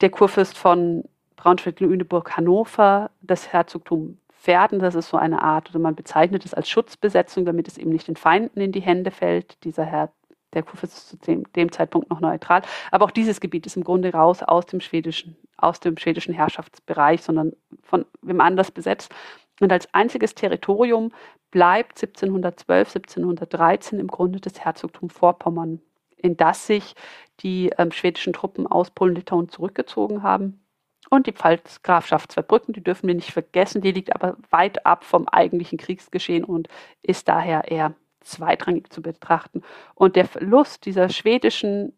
der Kurfürst von Braunschweig-Lüneburg-Hannover das Herzogtum Verden. Das ist so eine Art, oder man bezeichnet es als Schutzbesetzung, damit es eben nicht den Feinden in die Hände fällt. Dieser Herr der Kurfürst ist zu dem, dem, Zeitpunkt noch neutral. Aber auch dieses Gebiet ist im Grunde raus aus dem schwedischen, aus dem schwedischen Herrschaftsbereich, sondern von wem anders besetzt. Und als einziges Territorium bleibt 1712, 1713 im Grunde das Herzogtum Vorpommern, in das sich die ähm, schwedischen Truppen aus Polen-Litauen zurückgezogen haben. Und die Pfalzgrafschaft Zweibrücken, die dürfen wir nicht vergessen, die liegt aber weit ab vom eigentlichen Kriegsgeschehen und ist daher eher zweitrangig zu betrachten. Und der Verlust dieser schwedischen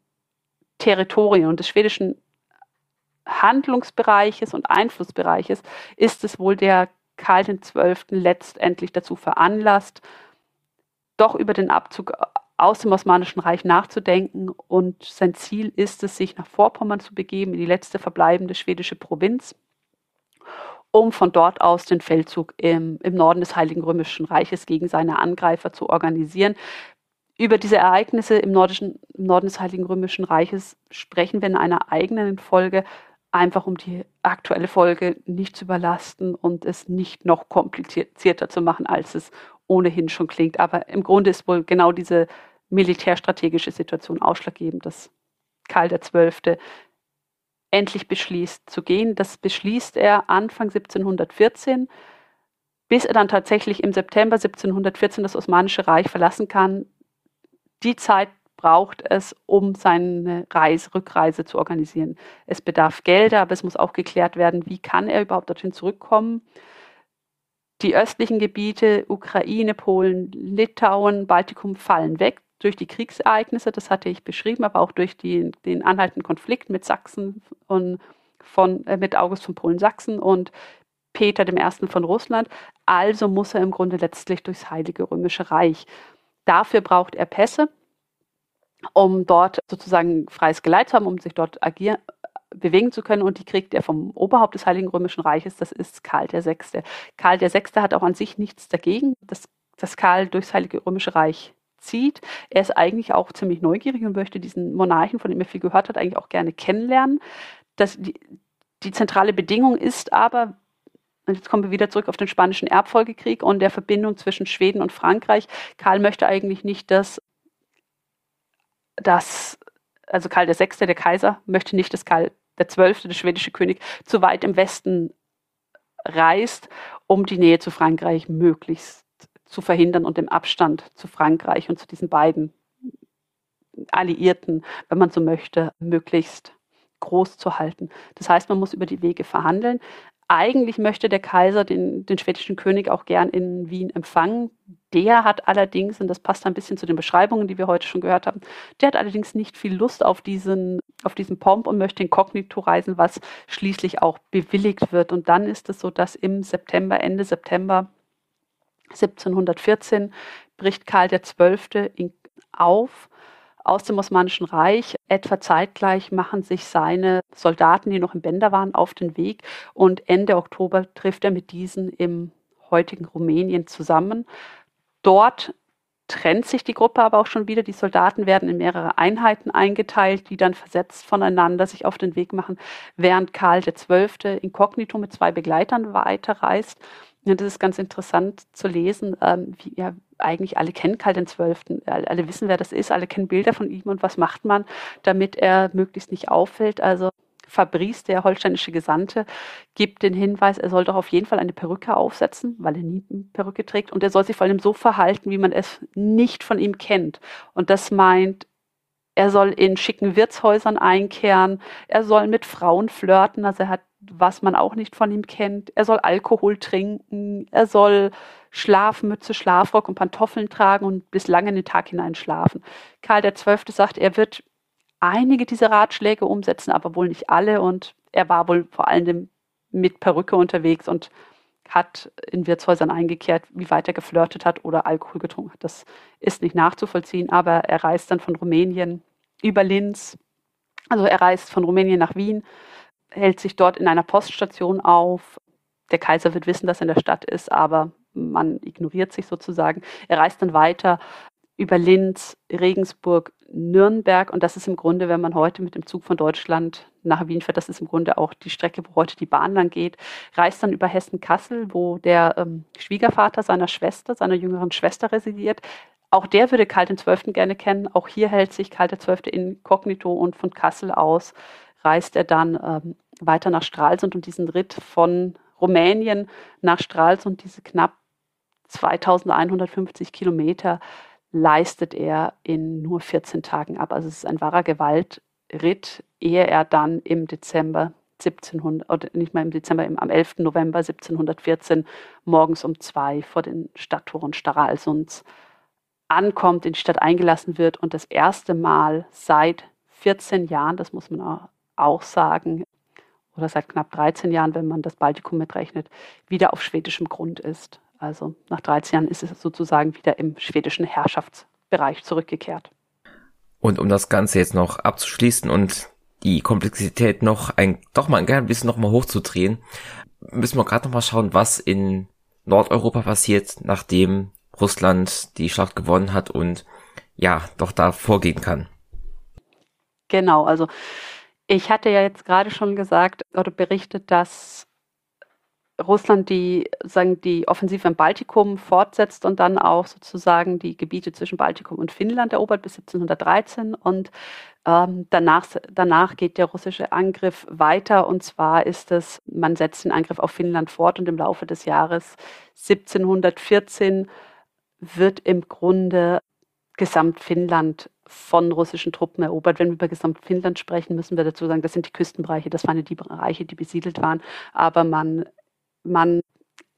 Territorien und des schwedischen Handlungsbereiches und Einflussbereiches ist es wohl, der Karl XII. letztendlich dazu veranlasst, doch über den Abzug aus dem Osmanischen Reich nachzudenken. Und sein Ziel ist es, sich nach Vorpommern zu begeben, in die letzte verbleibende schwedische Provinz um von dort aus den Feldzug im, im Norden des Heiligen Römischen Reiches gegen seine Angreifer zu organisieren. Über diese Ereignisse im, nordischen, im Norden des Heiligen Römischen Reiches sprechen wir in einer eigenen Folge, einfach um die aktuelle Folge nicht zu überlasten und es nicht noch komplizierter zu machen, als es ohnehin schon klingt. Aber im Grunde ist wohl genau diese militärstrategische Situation ausschlaggebend, dass Karl XII endlich beschließt zu gehen. Das beschließt er Anfang 1714, bis er dann tatsächlich im September 1714 das Osmanische Reich verlassen kann. Die Zeit braucht es, um seine Reise, Rückreise zu organisieren. Es bedarf Gelder, aber es muss auch geklärt werden, wie kann er überhaupt dorthin zurückkommen. Die östlichen Gebiete, Ukraine, Polen, Litauen, Baltikum fallen weg durch die Kriegsereignisse, das hatte ich beschrieben, aber auch durch die, den anhaltenden Konflikt mit Sachsen und von, äh, mit August von Polen-Sachsen und Peter I. von Russland. Also muss er im Grunde letztlich durchs Heilige Römische Reich. Dafür braucht er Pässe, um dort sozusagen freies Geleit zu haben, um sich dort agieren, bewegen zu können und die kriegt er vom Oberhaupt des Heiligen Römischen Reiches, das ist Karl VI. Karl VI. hat auch an sich nichts dagegen, dass, dass Karl durchs Heilige Römische Reich zieht. Er ist eigentlich auch ziemlich neugierig und möchte diesen Monarchen, von dem er viel gehört hat, eigentlich auch gerne kennenlernen. Das, die, die zentrale Bedingung ist aber, und jetzt kommen wir wieder zurück auf den Spanischen Erbfolgekrieg und der Verbindung zwischen Schweden und Frankreich. Karl möchte eigentlich nicht, dass, dass also Karl VI., der Kaiser, möchte nicht, dass Karl XII., der schwedische König, zu weit im Westen reist, um die Nähe zu Frankreich möglichst zu verhindern und den Abstand zu Frankreich und zu diesen beiden Alliierten, wenn man so möchte, möglichst groß zu halten. Das heißt, man muss über die Wege verhandeln. Eigentlich möchte der Kaiser den, den schwedischen König auch gern in Wien empfangen. Der hat allerdings, und das passt ein bisschen zu den Beschreibungen, die wir heute schon gehört haben, der hat allerdings nicht viel Lust auf diesen, auf diesen Pomp und möchte inkognito reisen, was schließlich auch bewilligt wird. Und dann ist es so, dass im September, Ende September 1714 bricht Karl XII. auf aus dem Osmanischen Reich. Etwa zeitgleich machen sich seine Soldaten, die noch im Bänder waren, auf den Weg und Ende Oktober trifft er mit diesen im heutigen Rumänien zusammen. Dort trennt sich die Gruppe aber auch schon wieder. Die Soldaten werden in mehrere Einheiten eingeteilt, die dann versetzt voneinander sich auf den Weg machen, während Karl XII. inkognito mit zwei Begleitern weiterreist. Ja, das ist ganz interessant zu lesen, ähm, wie ja eigentlich alle kennen Karl den Zwölften, alle wissen, wer das ist, alle kennen Bilder von ihm und was macht man, damit er möglichst nicht auffällt. Also Fabrice, der holsteinische Gesandte, gibt den Hinweis, er soll doch auf jeden Fall eine Perücke aufsetzen, weil er nie eine Perücke trägt. Und er soll sich vor allem so verhalten, wie man es nicht von ihm kennt. Und das meint er soll in schicken Wirtshäusern einkehren, er soll mit Frauen flirten, also er hat, was man auch nicht von ihm kennt, er soll Alkohol trinken, er soll Schlafmütze, Schlafrock und Pantoffeln tragen und bis lange in den Tag hinein schlafen. Karl XII. sagt, er wird einige dieser Ratschläge umsetzen, aber wohl nicht alle und er war wohl vor allem mit Perücke unterwegs und hat in Wirtshäusern eingekehrt, wie weit er geflirtet hat oder Alkohol getrunken hat. Das ist nicht nachzuvollziehen, aber er reist dann von Rumänien über Linz. Also er reist von Rumänien nach Wien, hält sich dort in einer Poststation auf. Der Kaiser wird wissen, dass er in der Stadt ist, aber man ignoriert sich sozusagen. Er reist dann weiter über Linz, Regensburg, Nürnberg und das ist im Grunde, wenn man heute mit dem Zug von Deutschland nach Wien fährt, das ist im Grunde auch die Strecke, wo heute die Bahn lang geht, reist dann über Hessen-Kassel, wo der ähm, Schwiegervater seiner Schwester, seiner jüngeren Schwester residiert. Auch der würde Karl XII. gerne kennen. Auch hier hält sich Karl XII. inkognito und von Kassel aus reist er dann ähm, weiter nach Stralsund und diesen Ritt von Rumänien nach Stralsund, diese knapp 2150 Kilometer, leistet er in nur 14 Tagen ab. Also es ist ein wahrer Gewaltritt, ehe er dann im Dezember 1700, oder nicht mal im Dezember, am 11. November 1714 morgens um zwei vor den Stadttoren Stralsunds ankommt, in die Stadt eingelassen wird und das erste Mal seit 14 Jahren, das muss man auch sagen, oder seit knapp 13 Jahren, wenn man das Baltikum mitrechnet, wieder auf schwedischem Grund ist. Also nach 13 Jahren ist es sozusagen wieder im schwedischen Herrschaftsbereich zurückgekehrt. Und um das Ganze jetzt noch abzuschließen und die Komplexität noch ein, doch mal ein klein bisschen noch mal hochzudrehen, müssen wir gerade noch mal schauen, was in Nordeuropa passiert, nachdem Russland die Schlacht gewonnen hat und ja, doch da vorgehen kann. Genau, also ich hatte ja jetzt gerade schon gesagt oder berichtet, dass Russland die, sagen, die Offensive im Baltikum fortsetzt und dann auch sozusagen die Gebiete zwischen Baltikum und Finnland erobert bis 1713. Und ähm, danach, danach geht der russische Angriff weiter. Und zwar ist es, man setzt den Angriff auf Finnland fort und im Laufe des Jahres 1714 wird im Grunde Gesamtfinnland von russischen Truppen erobert. Wenn wir über Gesamtfinnland sprechen, müssen wir dazu sagen, das sind die Küstenbereiche, das waren die Bereiche, die besiedelt waren. Aber man man,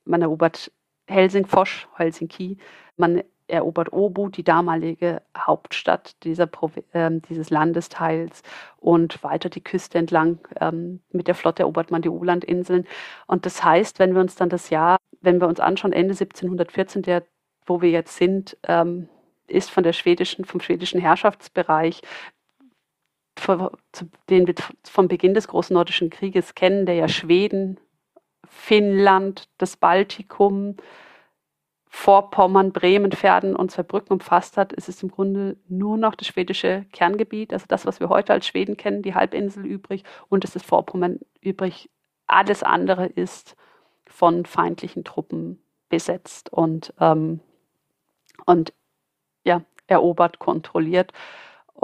man erobert Helsingfors, Helsinki, man erobert Obu, die damalige Hauptstadt dieser äh, dieses Landesteils und weiter die Küste entlang. Ähm, mit der Flotte erobert man die Ulandinseln. Und das heißt, wenn wir uns dann das Jahr, wenn wir uns anschauen, Ende 1714, der, wo wir jetzt sind, ähm, ist von der schwedischen, vom schwedischen Herrschaftsbereich, den wir vom Beginn des Großen Nordischen Krieges kennen, der ja Schweden, Finnland, das Baltikum, Vorpommern, Bremen, Pferden und Zweibrücken umfasst hat, ist es im Grunde nur noch das schwedische Kerngebiet, also das, was wir heute als Schweden kennen, die Halbinsel übrig und es ist Vorpommern übrig. Alles andere ist von feindlichen Truppen besetzt und, ähm, und ja, erobert, kontrolliert.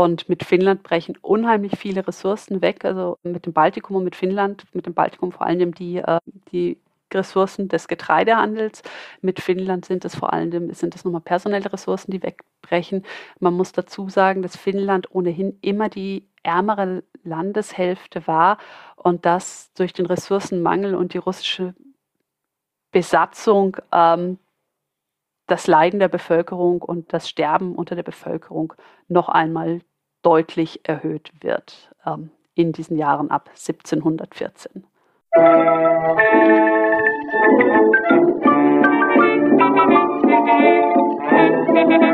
Und mit Finnland brechen unheimlich viele Ressourcen weg. Also mit dem Baltikum und mit Finnland, mit dem Baltikum vor allem die, äh, die Ressourcen des Getreidehandels. Mit Finnland sind es vor allem sind es nochmal personelle Ressourcen, die wegbrechen. Man muss dazu sagen, dass Finnland ohnehin immer die ärmere Landeshälfte war und das durch den Ressourcenmangel und die russische Besatzung ähm, das Leiden der Bevölkerung und das Sterben unter der Bevölkerung noch einmal deutlich erhöht wird ähm, in diesen Jahren ab 1714. Musik